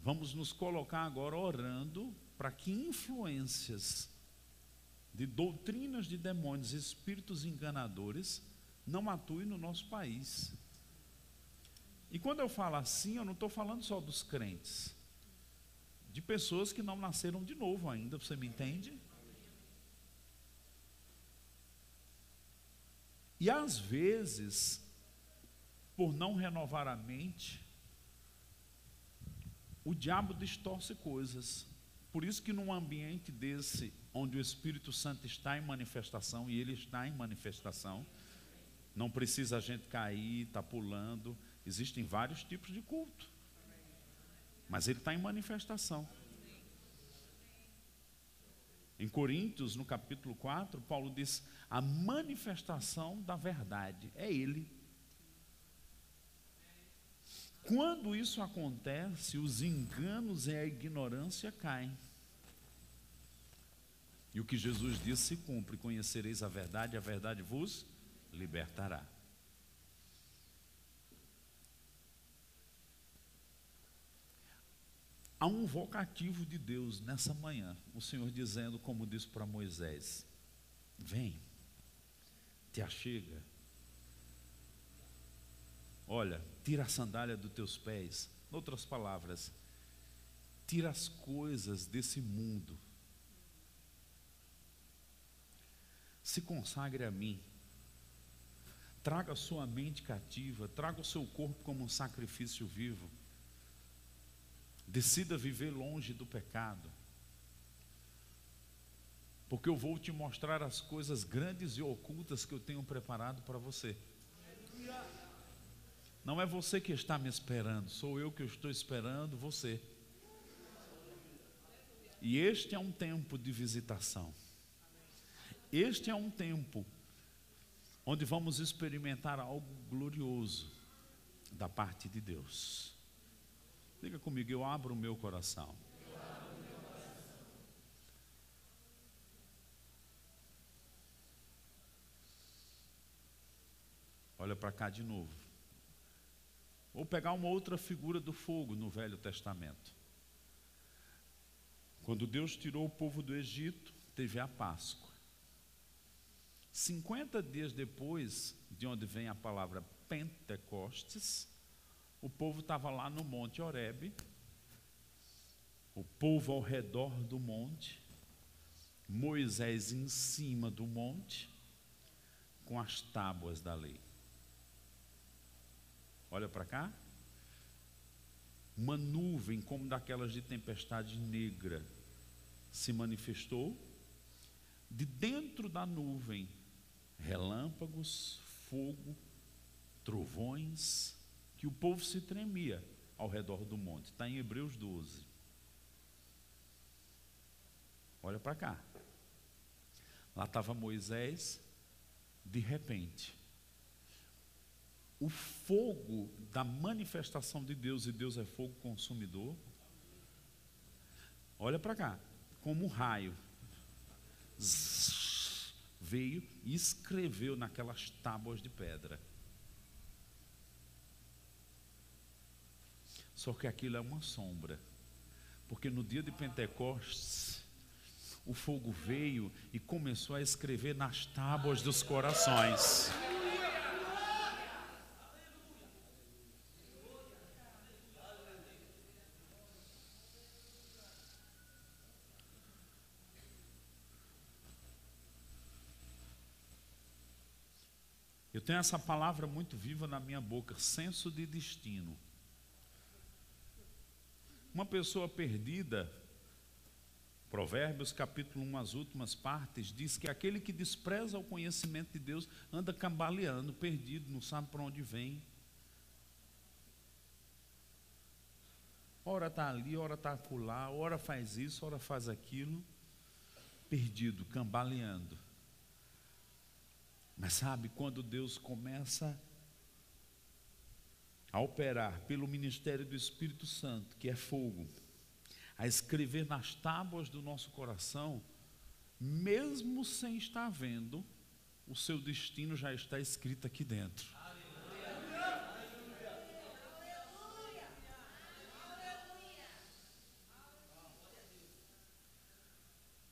vamos nos colocar agora orando para que influências de doutrinas de demônios, espíritos enganadores, não atuem no nosso país. E quando eu falo assim, eu não estou falando só dos crentes, de pessoas que não nasceram de novo ainda, você me entende? E às vezes, por não renovar a mente, o diabo distorce coisas. Por isso que num ambiente desse, onde o Espírito Santo está em manifestação, e ele está em manifestação, não precisa a gente cair, estar tá pulando, existem vários tipos de culto. Mas ele está em manifestação. Em Coríntios, no capítulo 4, Paulo diz: a manifestação da verdade é Ele. Quando isso acontece, os enganos e a ignorância caem. E o que Jesus disse se cumpre: conhecereis a verdade, a verdade vos libertará. Há um vocativo de Deus nessa manhã, o Senhor dizendo, como disse para Moisés: Vem, te achega. Olha, tira a sandália dos teus pés. Em outras palavras, tira as coisas desse mundo. Se consagre a mim. Traga a sua mente cativa, traga o seu corpo como um sacrifício vivo. Decida viver longe do pecado porque eu vou te mostrar as coisas grandes e ocultas que eu tenho preparado para você. Não é você que está me esperando, sou eu que estou esperando você. E este é um tempo de visitação. Este é um tempo onde vamos experimentar algo glorioso da parte de Deus. Diga comigo, eu abro o meu coração. Olha para cá de novo. Vou pegar uma outra figura do fogo no Velho Testamento. Quando Deus tirou o povo do Egito, teve a Páscoa. 50 dias depois, de onde vem a palavra Pentecostes, o povo estava lá no Monte Horebe, o povo ao redor do monte, Moisés em cima do monte, com as tábuas da lei. Olha para cá. Uma nuvem como daquelas de tempestade negra se manifestou. De dentro da nuvem, relâmpagos, fogo, trovões, que o povo se tremia ao redor do monte. Está em Hebreus 12. Olha para cá. Lá estava Moisés, de repente, o fogo da manifestação de Deus, e Deus é fogo consumidor. Olha para cá, como um raio. Veio e escreveu naquelas tábuas de pedra. Só que aquilo é uma sombra. Porque no dia de Pentecostes, o fogo veio e começou a escrever nas tábuas dos corações. Tenho essa palavra muito viva na minha boca, senso de destino. Uma pessoa perdida, Provérbios capítulo 1, as últimas partes, diz que aquele que despreza o conhecimento de Deus anda cambaleando, perdido, não sabe para onde vem. Ora está ali, ora está acolá, ora faz isso, ora faz aquilo. Perdido, cambaleando. Mas sabe, quando Deus começa a operar pelo ministério do Espírito Santo, que é fogo, a escrever nas tábuas do nosso coração, mesmo sem estar vendo, o seu destino já está escrito aqui dentro.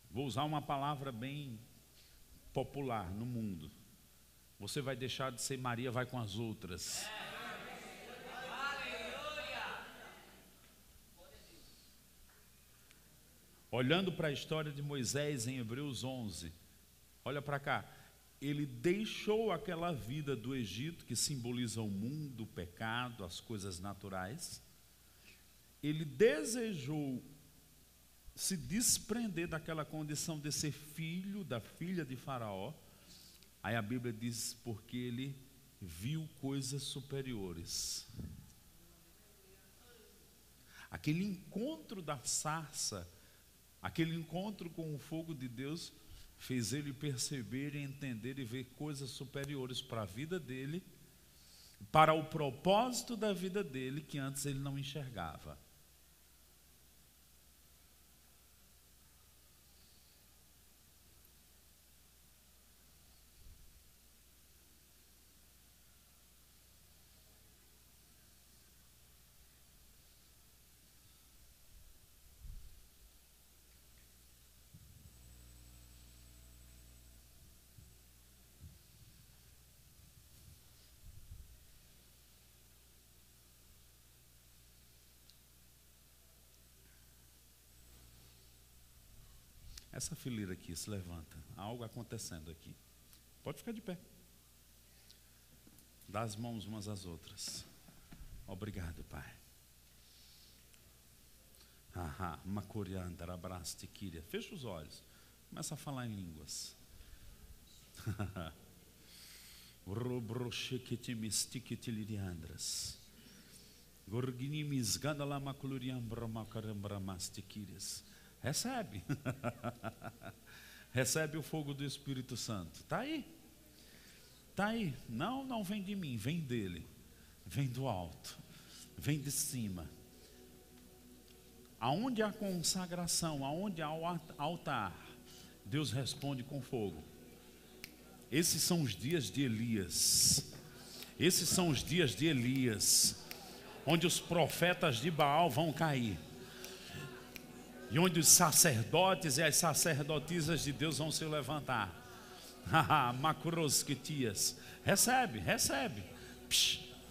Vou usar uma palavra bem popular no mundo. Você vai deixar de ser Maria, vai com as outras. Olhando para a história de Moisés em Hebreus 11, olha para cá. Ele deixou aquela vida do Egito que simboliza o mundo, o pecado, as coisas naturais. Ele desejou se desprender daquela condição de ser filho da filha de Faraó. Aí a Bíblia diz: porque ele viu coisas superiores. Aquele encontro da sarça, aquele encontro com o fogo de Deus, fez ele perceber e entender e ver coisas superiores para a vida dele, para o propósito da vida dele que antes ele não enxergava. Essa fileira aqui se levanta. Há algo acontecendo aqui. Pode ficar de pé. Dá as mãos umas às outras. Obrigado, Pai. Ahá, macoriandra, abraste, quíria. Fecha os olhos. Começa a falar em línguas. [laughs] Robrosheketimistiketiliandras. Gorginimis gadalamaculuriambra macarambramastiquírias. Recebe. [laughs] Recebe o fogo do Espírito Santo. Está aí. Está aí. Não, não vem de mim, vem dele. Vem do alto. Vem de cima. Aonde há consagração, aonde há o altar, Deus responde com fogo. Esses são os dias de Elias. Esses são os dias de Elias, onde os profetas de Baal vão cair e onde os sacerdotes e as sacerdotisas de Deus vão se levantar. [laughs] Macrosquetias. Recebe, recebe.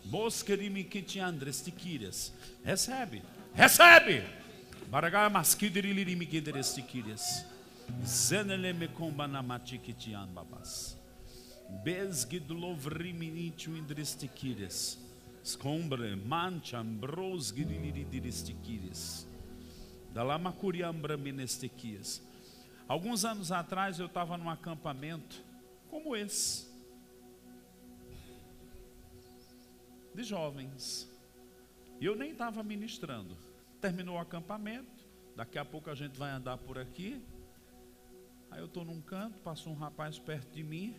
Bosquerimiquetiandres tiquírias. Recebe, recebe. Baragá masquidirilirimiquidres tiquírias. Zenelemecombanamatiketian babas. Besgidlovriminitio indristiquírias. Scombre, mancha, ambrosgidiliristiquírias da Lamacuriambra Menestequias. Alguns anos atrás eu estava num acampamento como esse, de jovens, e eu nem estava ministrando. Terminou o acampamento, daqui a pouco a gente vai andar por aqui. Aí eu estou num canto, passou um rapaz perto de mim,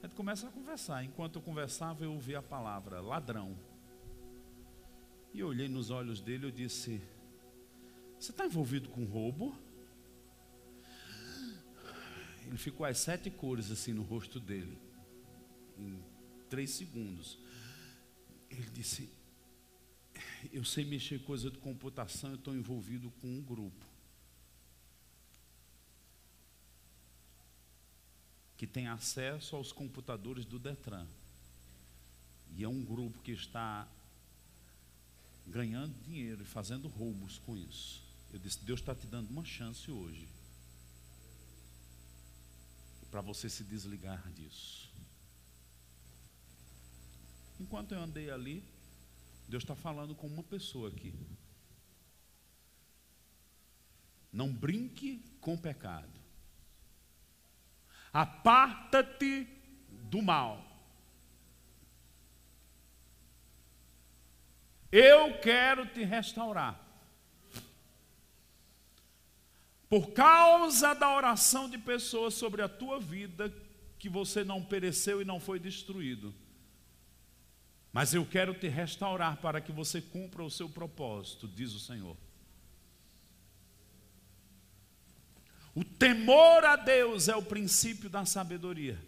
a gente começa a conversar. Enquanto eu conversava, eu ouvi a palavra ladrão. E eu olhei nos olhos dele e disse: você está envolvido com roubo? Ele ficou as sete cores assim no rosto dele, em três segundos. Ele disse: Eu sei mexer coisa de computação, eu estou envolvido com um grupo. Que tem acesso aos computadores do Detran. E é um grupo que está ganhando dinheiro e fazendo roubos com isso. Eu disse: Deus está te dando uma chance hoje para você se desligar disso. Enquanto eu andei ali, Deus está falando com uma pessoa aqui. Não brinque com o pecado. Aparta-te do mal. Eu quero te restaurar. Por causa da oração de pessoas sobre a tua vida, que você não pereceu e não foi destruído. Mas eu quero te restaurar para que você cumpra o seu propósito, diz o Senhor. O temor a Deus é o princípio da sabedoria.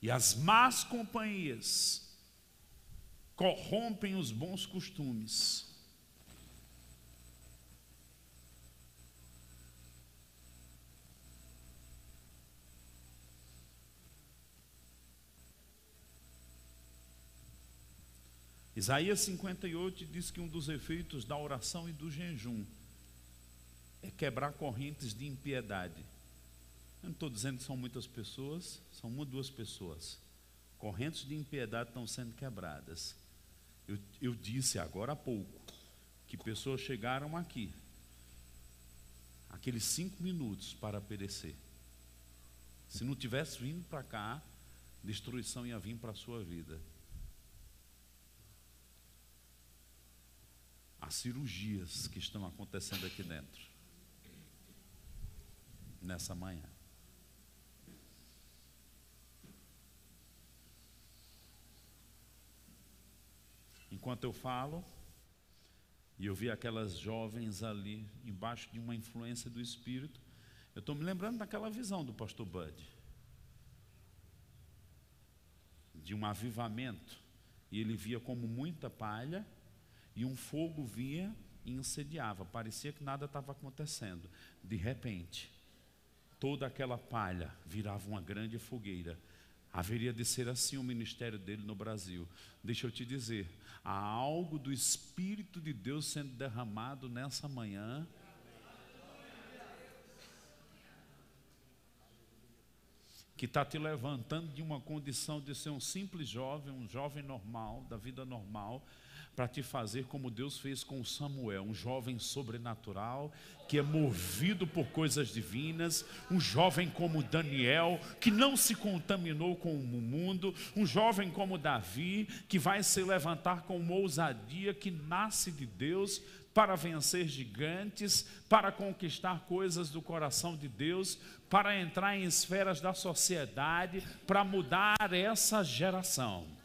E as más companhias corrompem os bons costumes. Isaías 58 diz que um dos efeitos da oração e do jejum é quebrar correntes de impiedade. Eu não estou dizendo que são muitas pessoas, são uma ou duas pessoas. Correntes de impiedade estão sendo quebradas. Eu, eu disse agora há pouco que pessoas chegaram aqui, aqueles cinco minutos para perecer. Se não tivesse vindo para cá, destruição ia vir para a sua vida. As cirurgias que estão acontecendo aqui dentro, nessa manhã. Enquanto eu falo, e eu vi aquelas jovens ali, embaixo de uma influência do Espírito, eu estou me lembrando daquela visão do pastor Bud, de um avivamento, e ele via como muita palha, e um fogo vinha e incendiava, parecia que nada estava acontecendo. De repente, toda aquela palha virava uma grande fogueira. Haveria de ser assim o ministério dele no Brasil. Deixa eu te dizer, há algo do Espírito de Deus sendo derramado nessa manhã. Que está te levantando de uma condição de ser um simples jovem, um jovem normal, da vida normal, para te fazer como Deus fez com Samuel, um jovem sobrenatural, que é movido por coisas divinas, um jovem como Daniel, que não se contaminou com o mundo, um jovem como Davi, que vai se levantar com uma ousadia que nasce de Deus para vencer gigantes, para conquistar coisas do coração de Deus, para entrar em esferas da sociedade, para mudar essa geração.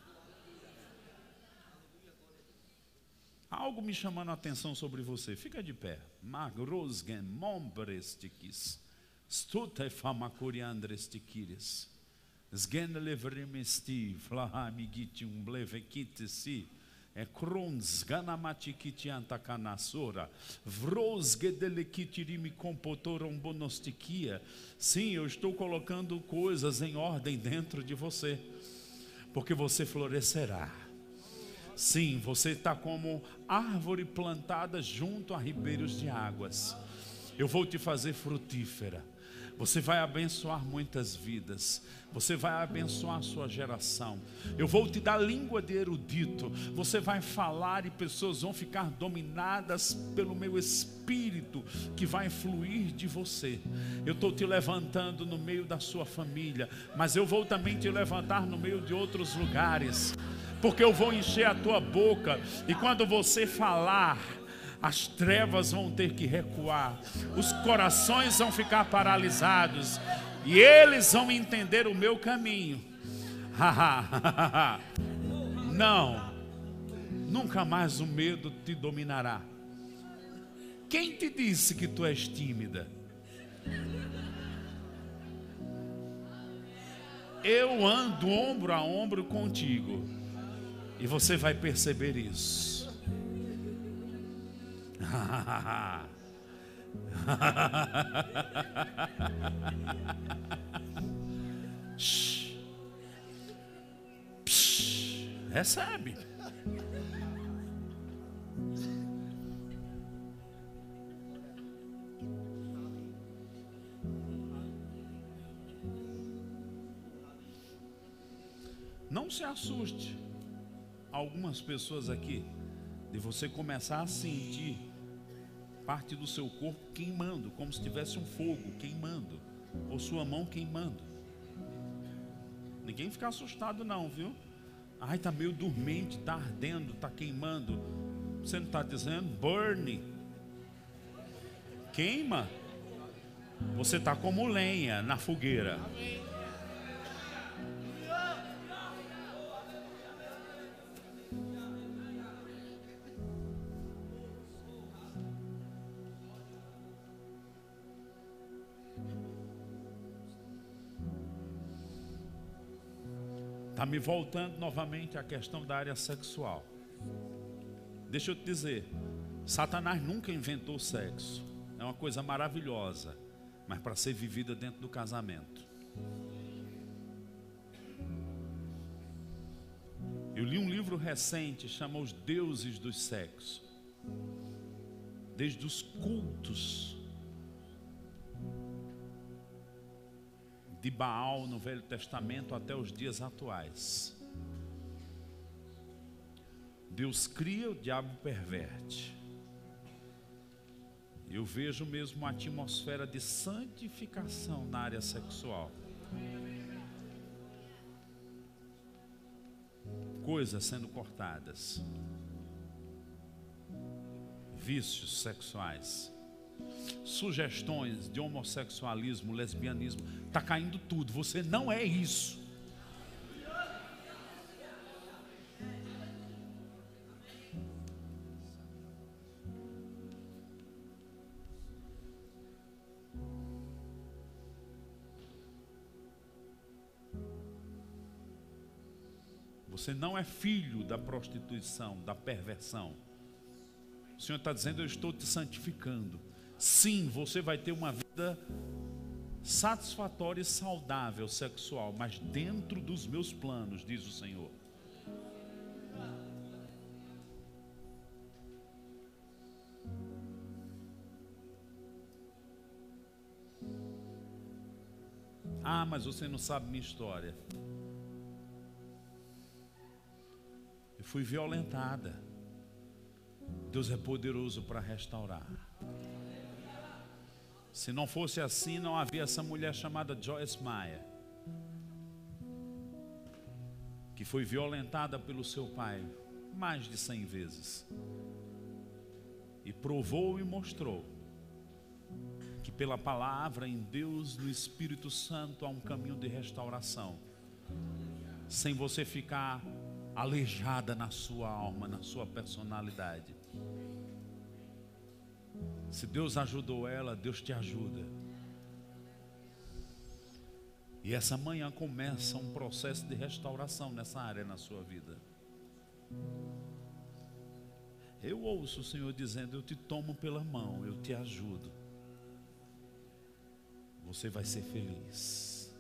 Algo me chamando a atenção sobre você. Fica de pé. Magrosgen mombrestikis. Stute famakuriandrestikiris. Sgen levrimesti flahamigiti umblevekitisi. É crons ganamatikiti antakanasora. Vros gedelekitiri compotoram bonostiquia. Sim, eu estou colocando coisas em ordem dentro de você. Porque você florescerá Sim, você está como árvore plantada junto a ribeiros de águas. Eu vou te fazer frutífera. Você vai abençoar muitas vidas. Você vai abençoar a sua geração. Eu vou te dar língua de erudito. Você vai falar e pessoas vão ficar dominadas pelo meu espírito que vai fluir de você. Eu estou te levantando no meio da sua família, mas eu vou também te levantar no meio de outros lugares porque eu vou encher a tua boca, e quando você falar, as trevas vão ter que recuar, os corações vão ficar paralisados, e eles vão entender o meu caminho. Não, nunca mais o medo te dominará. Quem te disse que tu és tímida? Eu ando ombro a ombro contigo. E você vai perceber isso. [laughs] É, Recebe. Não se assuste. Algumas pessoas aqui, de você começar a sentir parte do seu corpo queimando, como se tivesse um fogo queimando, ou sua mão queimando. Ninguém fica assustado, não, viu? Ai, está meio dormente, está ardendo, está queimando. Você não está dizendo burn? Queima. Você está como lenha na fogueira. Está me voltando novamente à questão da área sexual. Deixa eu te dizer, Satanás nunca inventou sexo. É uma coisa maravilhosa, mas para ser vivida dentro do casamento. Eu li um livro recente, chama Os Deuses dos Sexos. Desde os cultos de Baal no Velho Testamento até os dias atuais. Deus cria, o diabo perverte. Eu vejo mesmo uma atmosfera de santificação na área sexual. Coisas sendo cortadas. Vícios sexuais sugestões de homossexualismo, lesbianismo, está caindo tudo. Você não é isso. Você não é filho da prostituição, da perversão. O Senhor está dizendo: Eu estou te santificando. Sim, você vai ter uma vida satisfatória e saudável sexual, mas dentro dos meus planos, diz o Senhor. Ah, mas você não sabe minha história. Eu fui violentada. Deus é poderoso para restaurar. Se não fosse assim, não havia essa mulher chamada Joyce Meyer, que foi violentada pelo seu pai mais de cem vezes, e provou e mostrou que pela palavra em Deus, no Espírito Santo, há um caminho de restauração, sem você ficar aleijada na sua alma, na sua personalidade. Se Deus ajudou ela, Deus te ajuda. E essa manhã começa um processo de restauração nessa área na sua vida. Eu ouço o Senhor dizendo: Eu te tomo pela mão, eu te ajudo. Você vai ser feliz.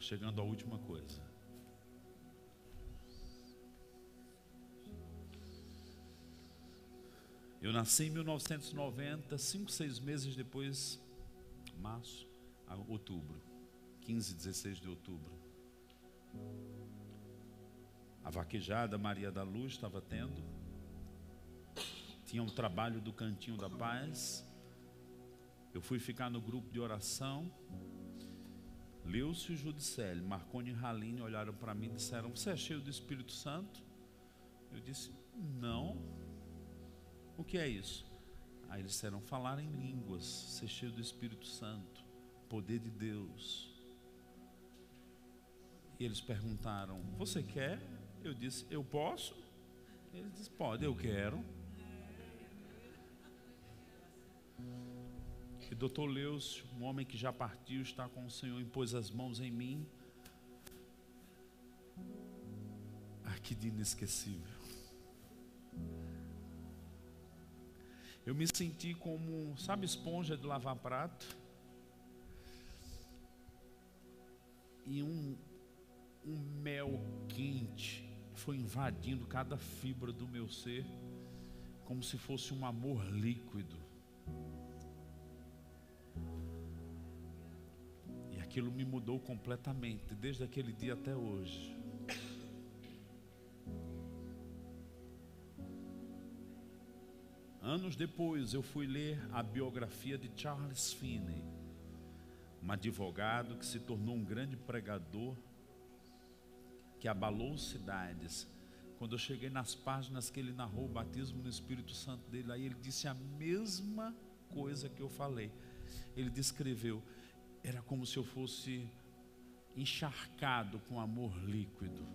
Chegando à última coisa. Eu nasci em 1990, cinco, seis meses depois, março, outubro, 15, 16 de outubro. A vaquejada Maria da Luz estava tendo, tinha um trabalho do Cantinho da Paz. Eu fui ficar no grupo de oração. Leucio Judicelli, Marconi e Raline olharam para mim e disseram: Você é cheio do Espírito Santo? Eu disse: Não. O que é isso? Aí eles disseram: Falar em línguas, ser cheio do Espírito Santo, poder de Deus. E eles perguntaram: Você quer? Eu disse: Eu posso? Eles disse: Pode, eu quero. E doutor Leus, um homem que já partiu, está com o Senhor, impôs as mãos em mim. Ah, que inesquecível. Eu me senti como, sabe, esponja de lavar prato. E um, um mel quente foi invadindo cada fibra do meu ser, como se fosse um amor líquido. Aquilo me mudou completamente, desde aquele dia até hoje. Anos depois, eu fui ler a biografia de Charles Finney, um advogado que se tornou um grande pregador, que abalou cidades. Quando eu cheguei nas páginas que ele narrou o batismo no Espírito Santo dele, aí ele disse a mesma coisa que eu falei. Ele descreveu, era como se eu fosse encharcado com amor líquido.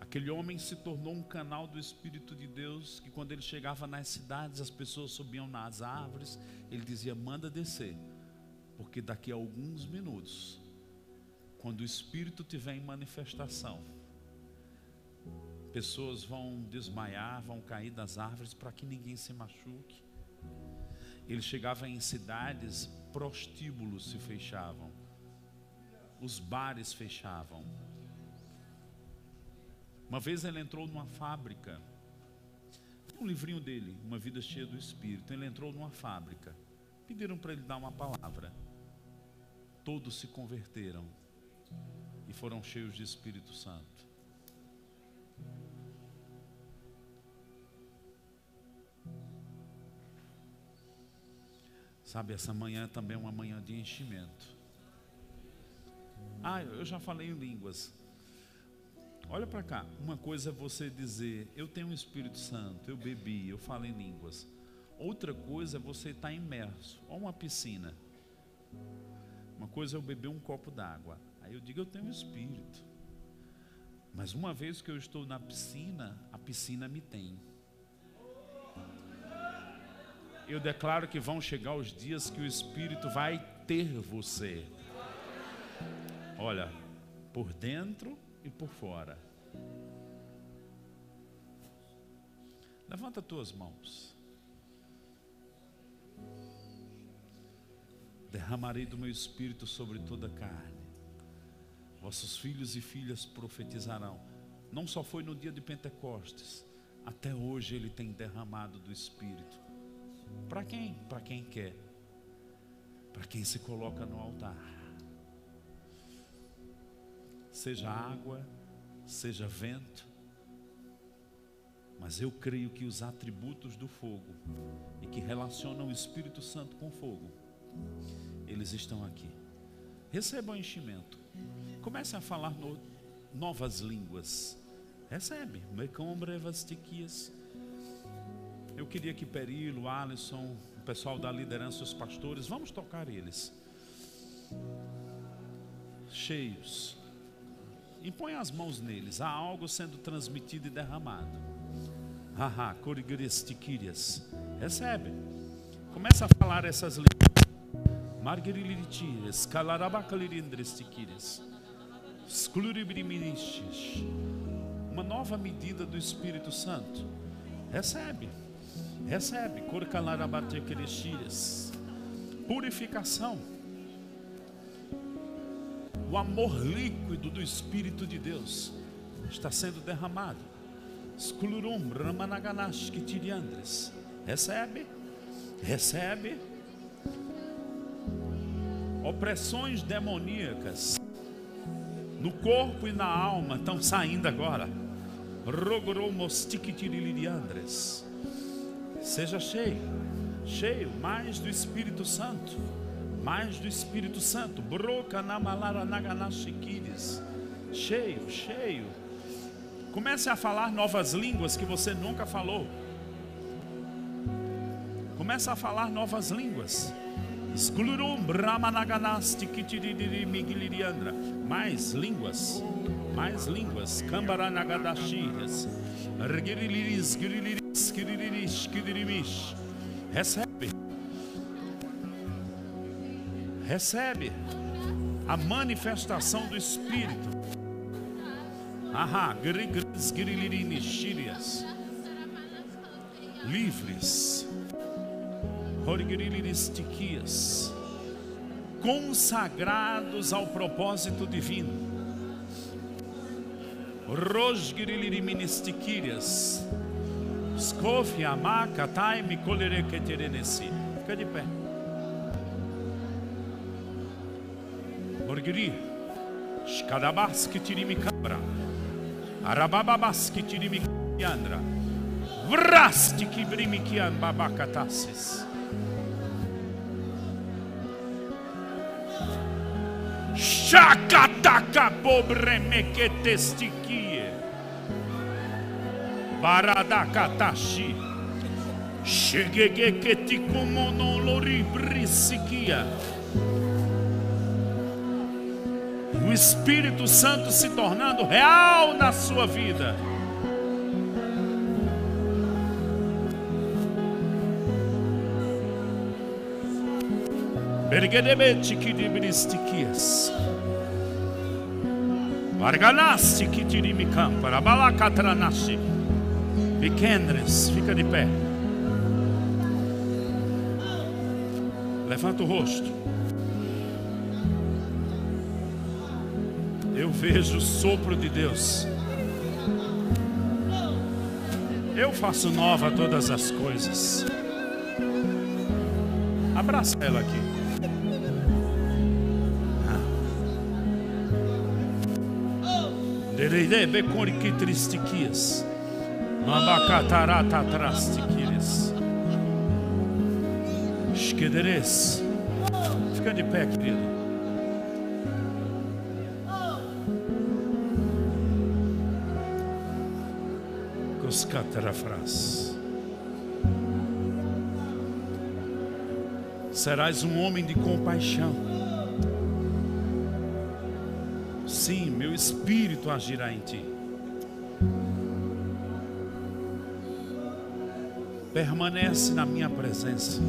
Aquele homem se tornou um canal do Espírito de Deus, que quando ele chegava nas cidades, as pessoas subiam nas árvores, ele dizia: manda descer, porque daqui a alguns minutos, quando o Espírito tiver em manifestação, pessoas vão desmaiar, vão cair das árvores para que ninguém se machuque. Ele chegava em cidades, prostíbulos se fechavam, os bares fechavam uma vez ele entrou numa fábrica, um livrinho dele, Uma Vida Cheia do Espírito. Ele entrou numa fábrica, pediram para ele dar uma palavra. Todos se converteram e foram cheios de Espírito Santo. Sabe, essa manhã também é uma manhã de enchimento. Ah, eu já falei em línguas. Olha para cá, uma coisa é você dizer, eu tenho o um Espírito Santo, eu bebi, eu falo em línguas. Outra coisa é você estar imerso, ou uma piscina. Uma coisa é eu beber um copo d'água. Aí eu digo, eu tenho o um Espírito. Mas uma vez que eu estou na piscina, a piscina me tem. Eu declaro que vão chegar os dias que o Espírito vai ter você. Olha, por dentro e por fora. Levanta tuas mãos. Derramarei do meu espírito sobre toda a carne. Vossos filhos e filhas profetizarão. Não só foi no dia de Pentecostes, até hoje ele tem derramado do espírito. Para quem? Para quem quer. Para quem se coloca no altar seja água, seja vento, mas eu creio que os atributos do fogo e que relacionam o Espírito Santo com fogo, eles estão aqui. Receba o enchimento. Comece a falar no, novas línguas. Recebe. Eu queria que Perilo, Alisson, o pessoal da liderança, os pastores, vamos tocar eles. Cheios e põe as mãos neles. Há algo sendo transmitido e derramado. Haha, corigristiquírias. Recebe. Começa a falar essas línguas. Margueritias, calarabacalirindrestiquírias. Scluribrimiriches. Uma nova medida do Espírito Santo. Recebe. Recebe. Purificação o amor líquido do Espírito de Deus está sendo derramado. Skulurum Ramanaganash Kitiriandres. Recebe, recebe. Opressões demoníacas no corpo e na alma estão saindo agora. Rogoromostikitiriliriandres. Seja cheio, cheio mais do Espírito Santo mais do Espírito Santo. Broca na malara. Cheio, cheio. Comece a falar novas línguas que você nunca falou. Comece a falar novas línguas. Mais línguas. Mais línguas. Kambaranagadashiras. Recebe recebe a manifestação do Espírito. Ahá. Livres, Orgriliristiquias. Consagrados ao propósito divino. Rosgriliriministiquírias. Scofi, amaca, taime, colerequeterenesi. Fica de pé. Orgri. Shkadabaski tirimi cabra. Arabababaski tirimi andra. Vrasti que brimikian babakatassis. Shakataka pobre meketestikie. Baradakatashi. O Espírito Santo se tornando real na sua vida. Bergedebete que dibristiquias. Varganasti que tirimicam para balacatranasti. Pequenas, fica de pé. Levanta o rosto. Eu vejo o sopro de Deus. Eu faço nova todas as coisas. Abraça ela aqui. Derede que tristiquias. Mabacatarata trastiquias. Esquederes. Fica de pé, querido. Coscatarafras. Serás um homem de compaixão. Sim, meu espírito agirá em ti. Permanece na minha presença.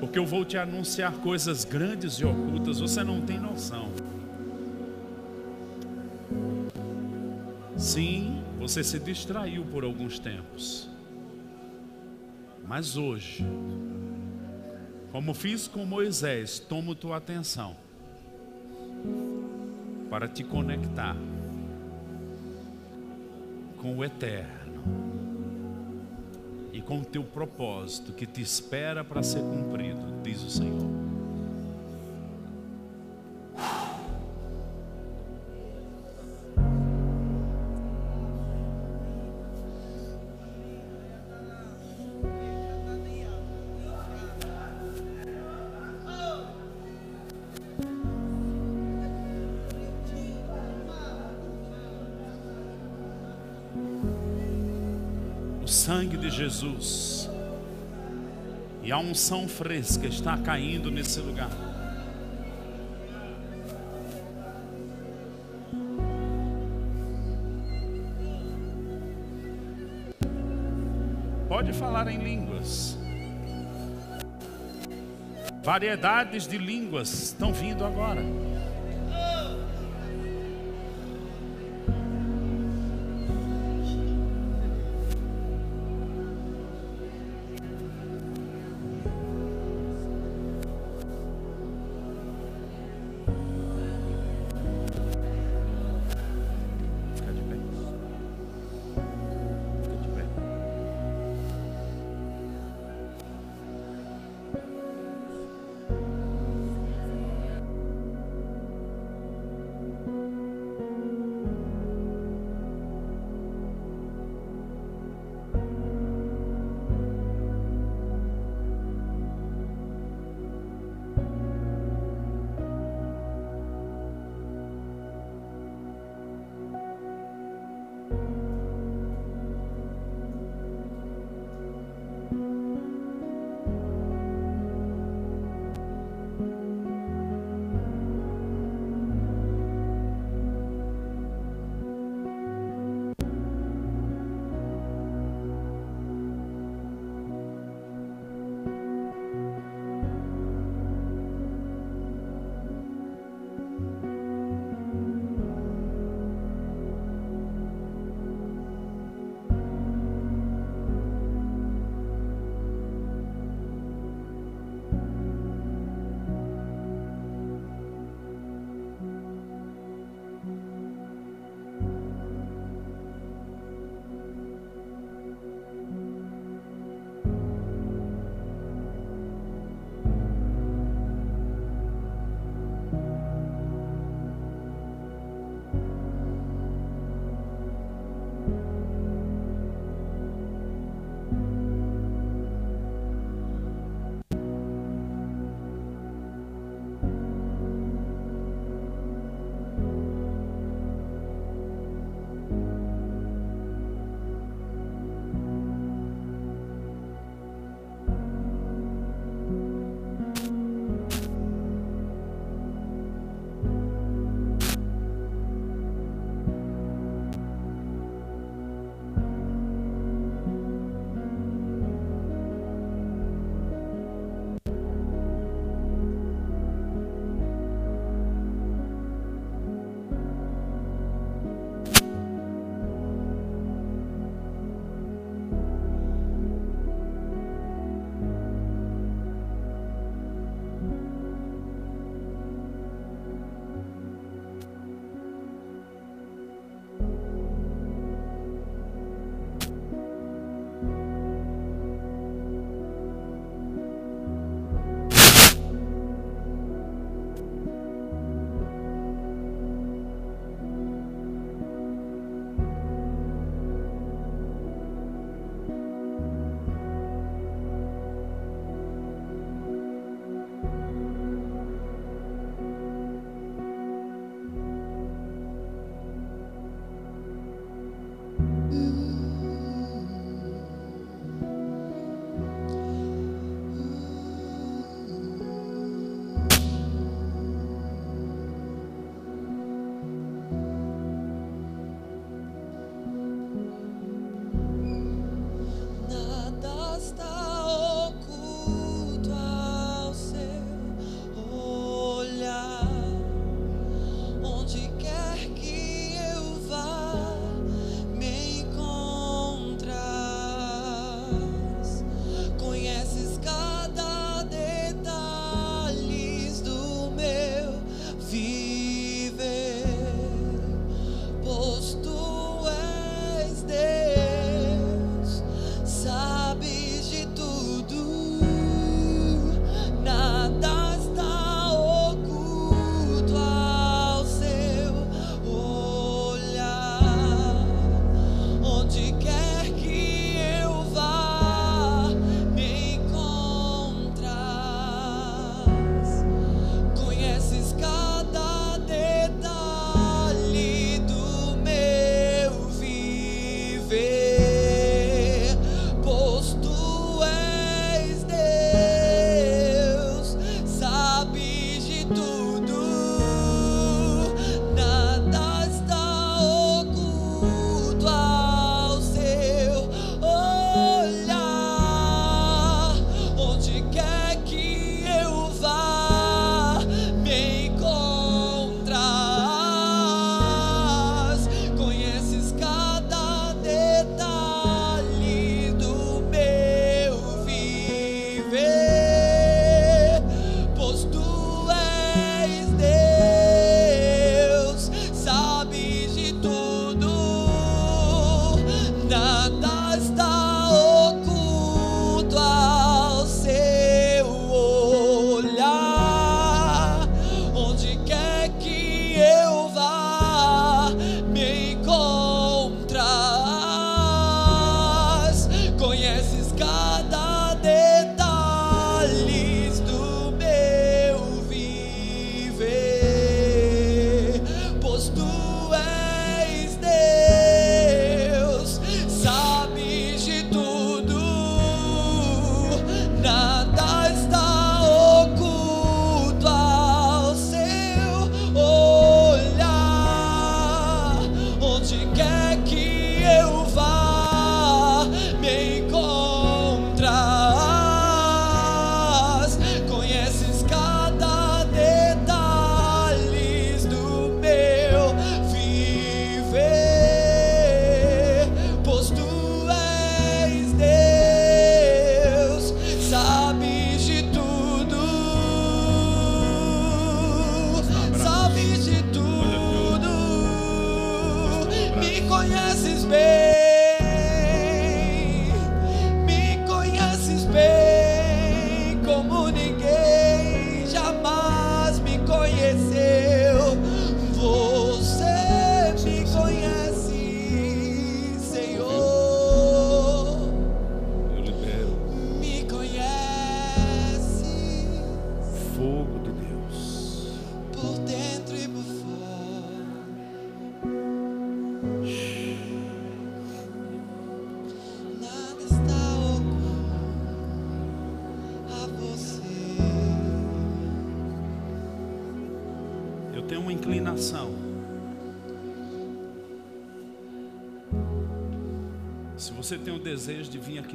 Porque eu vou te anunciar coisas grandes e ocultas, você não tem noção. Sim, você se distraiu por alguns tempos. Mas hoje, como fiz com Moisés, tomo tua atenção para te conectar com o eterno e com o teu propósito que te espera para ser cumprido, diz o Senhor. Jesus e a unção fresca está caindo nesse lugar. Pode falar em línguas. Variedades de línguas estão vindo agora.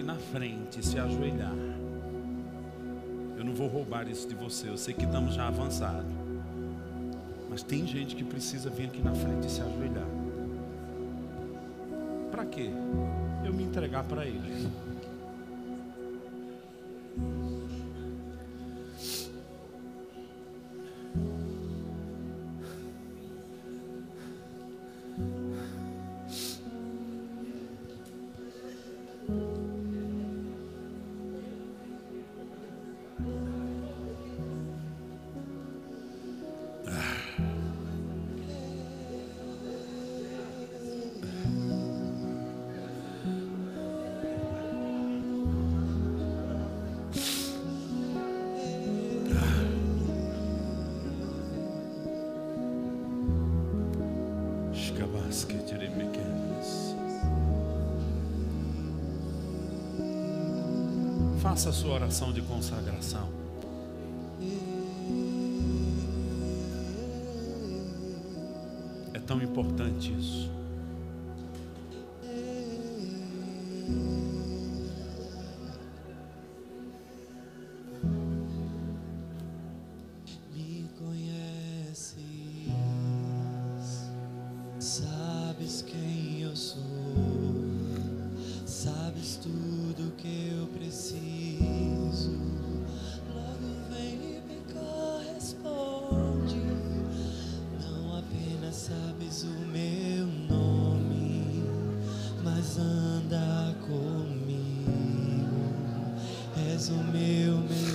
na frente, se ajoelhar. Eu não vou roubar isso de você, eu sei que estamos já avançados. Mas tem gente que precisa vir aqui na frente e se ajoelhar. Para quê? Eu me entregar para eles. faça a sua oração de consagração. É tão importante isso. anda comigo. És o meu melhor.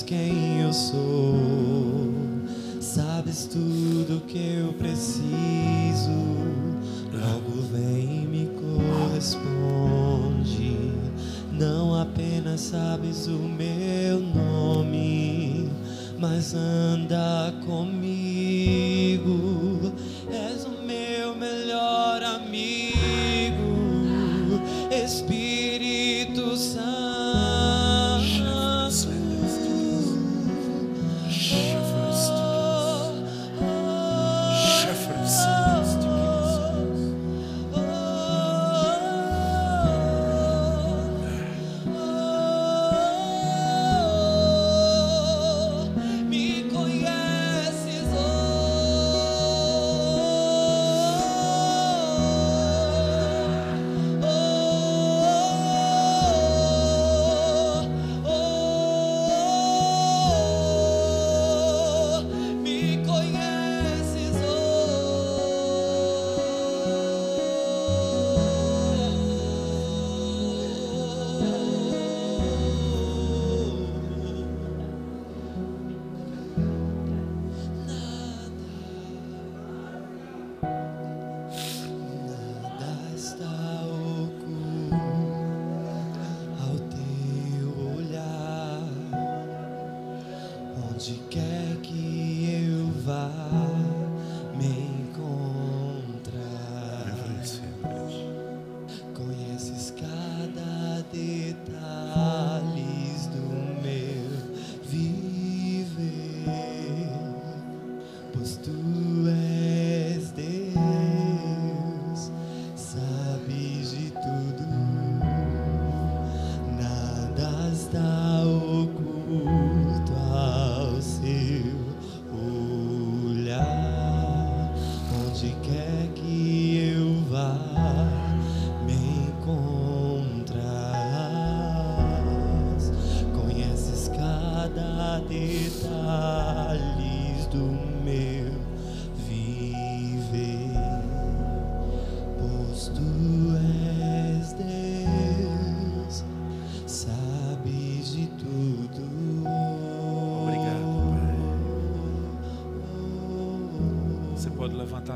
Quem eu sou,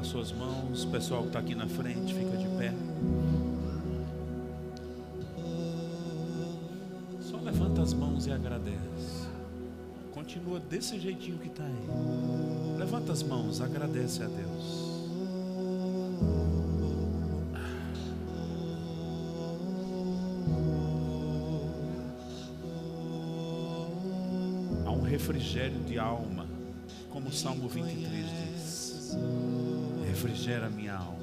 suas mãos, o pessoal que está aqui na frente, fica de pé. Só levanta as mãos e agradece. Continua desse jeitinho que está aí. Levanta as mãos, agradece a Deus. Há um refrigério de alma, como o Salmo 23 diz. Refrigera minha alma.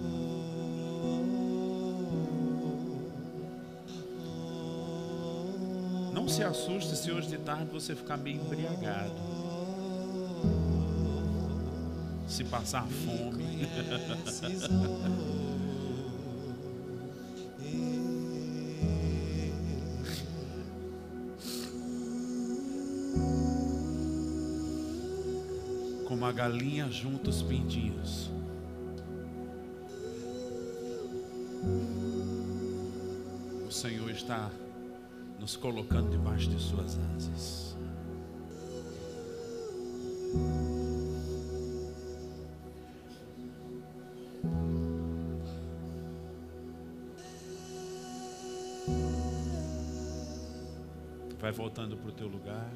Não se assuste se hoje de tarde você ficar meio embriagado. Se passar fome. [laughs] Como a galinha junta os pintinhos. Está nos colocando debaixo de suas asas. Vai voltando para o teu lugar.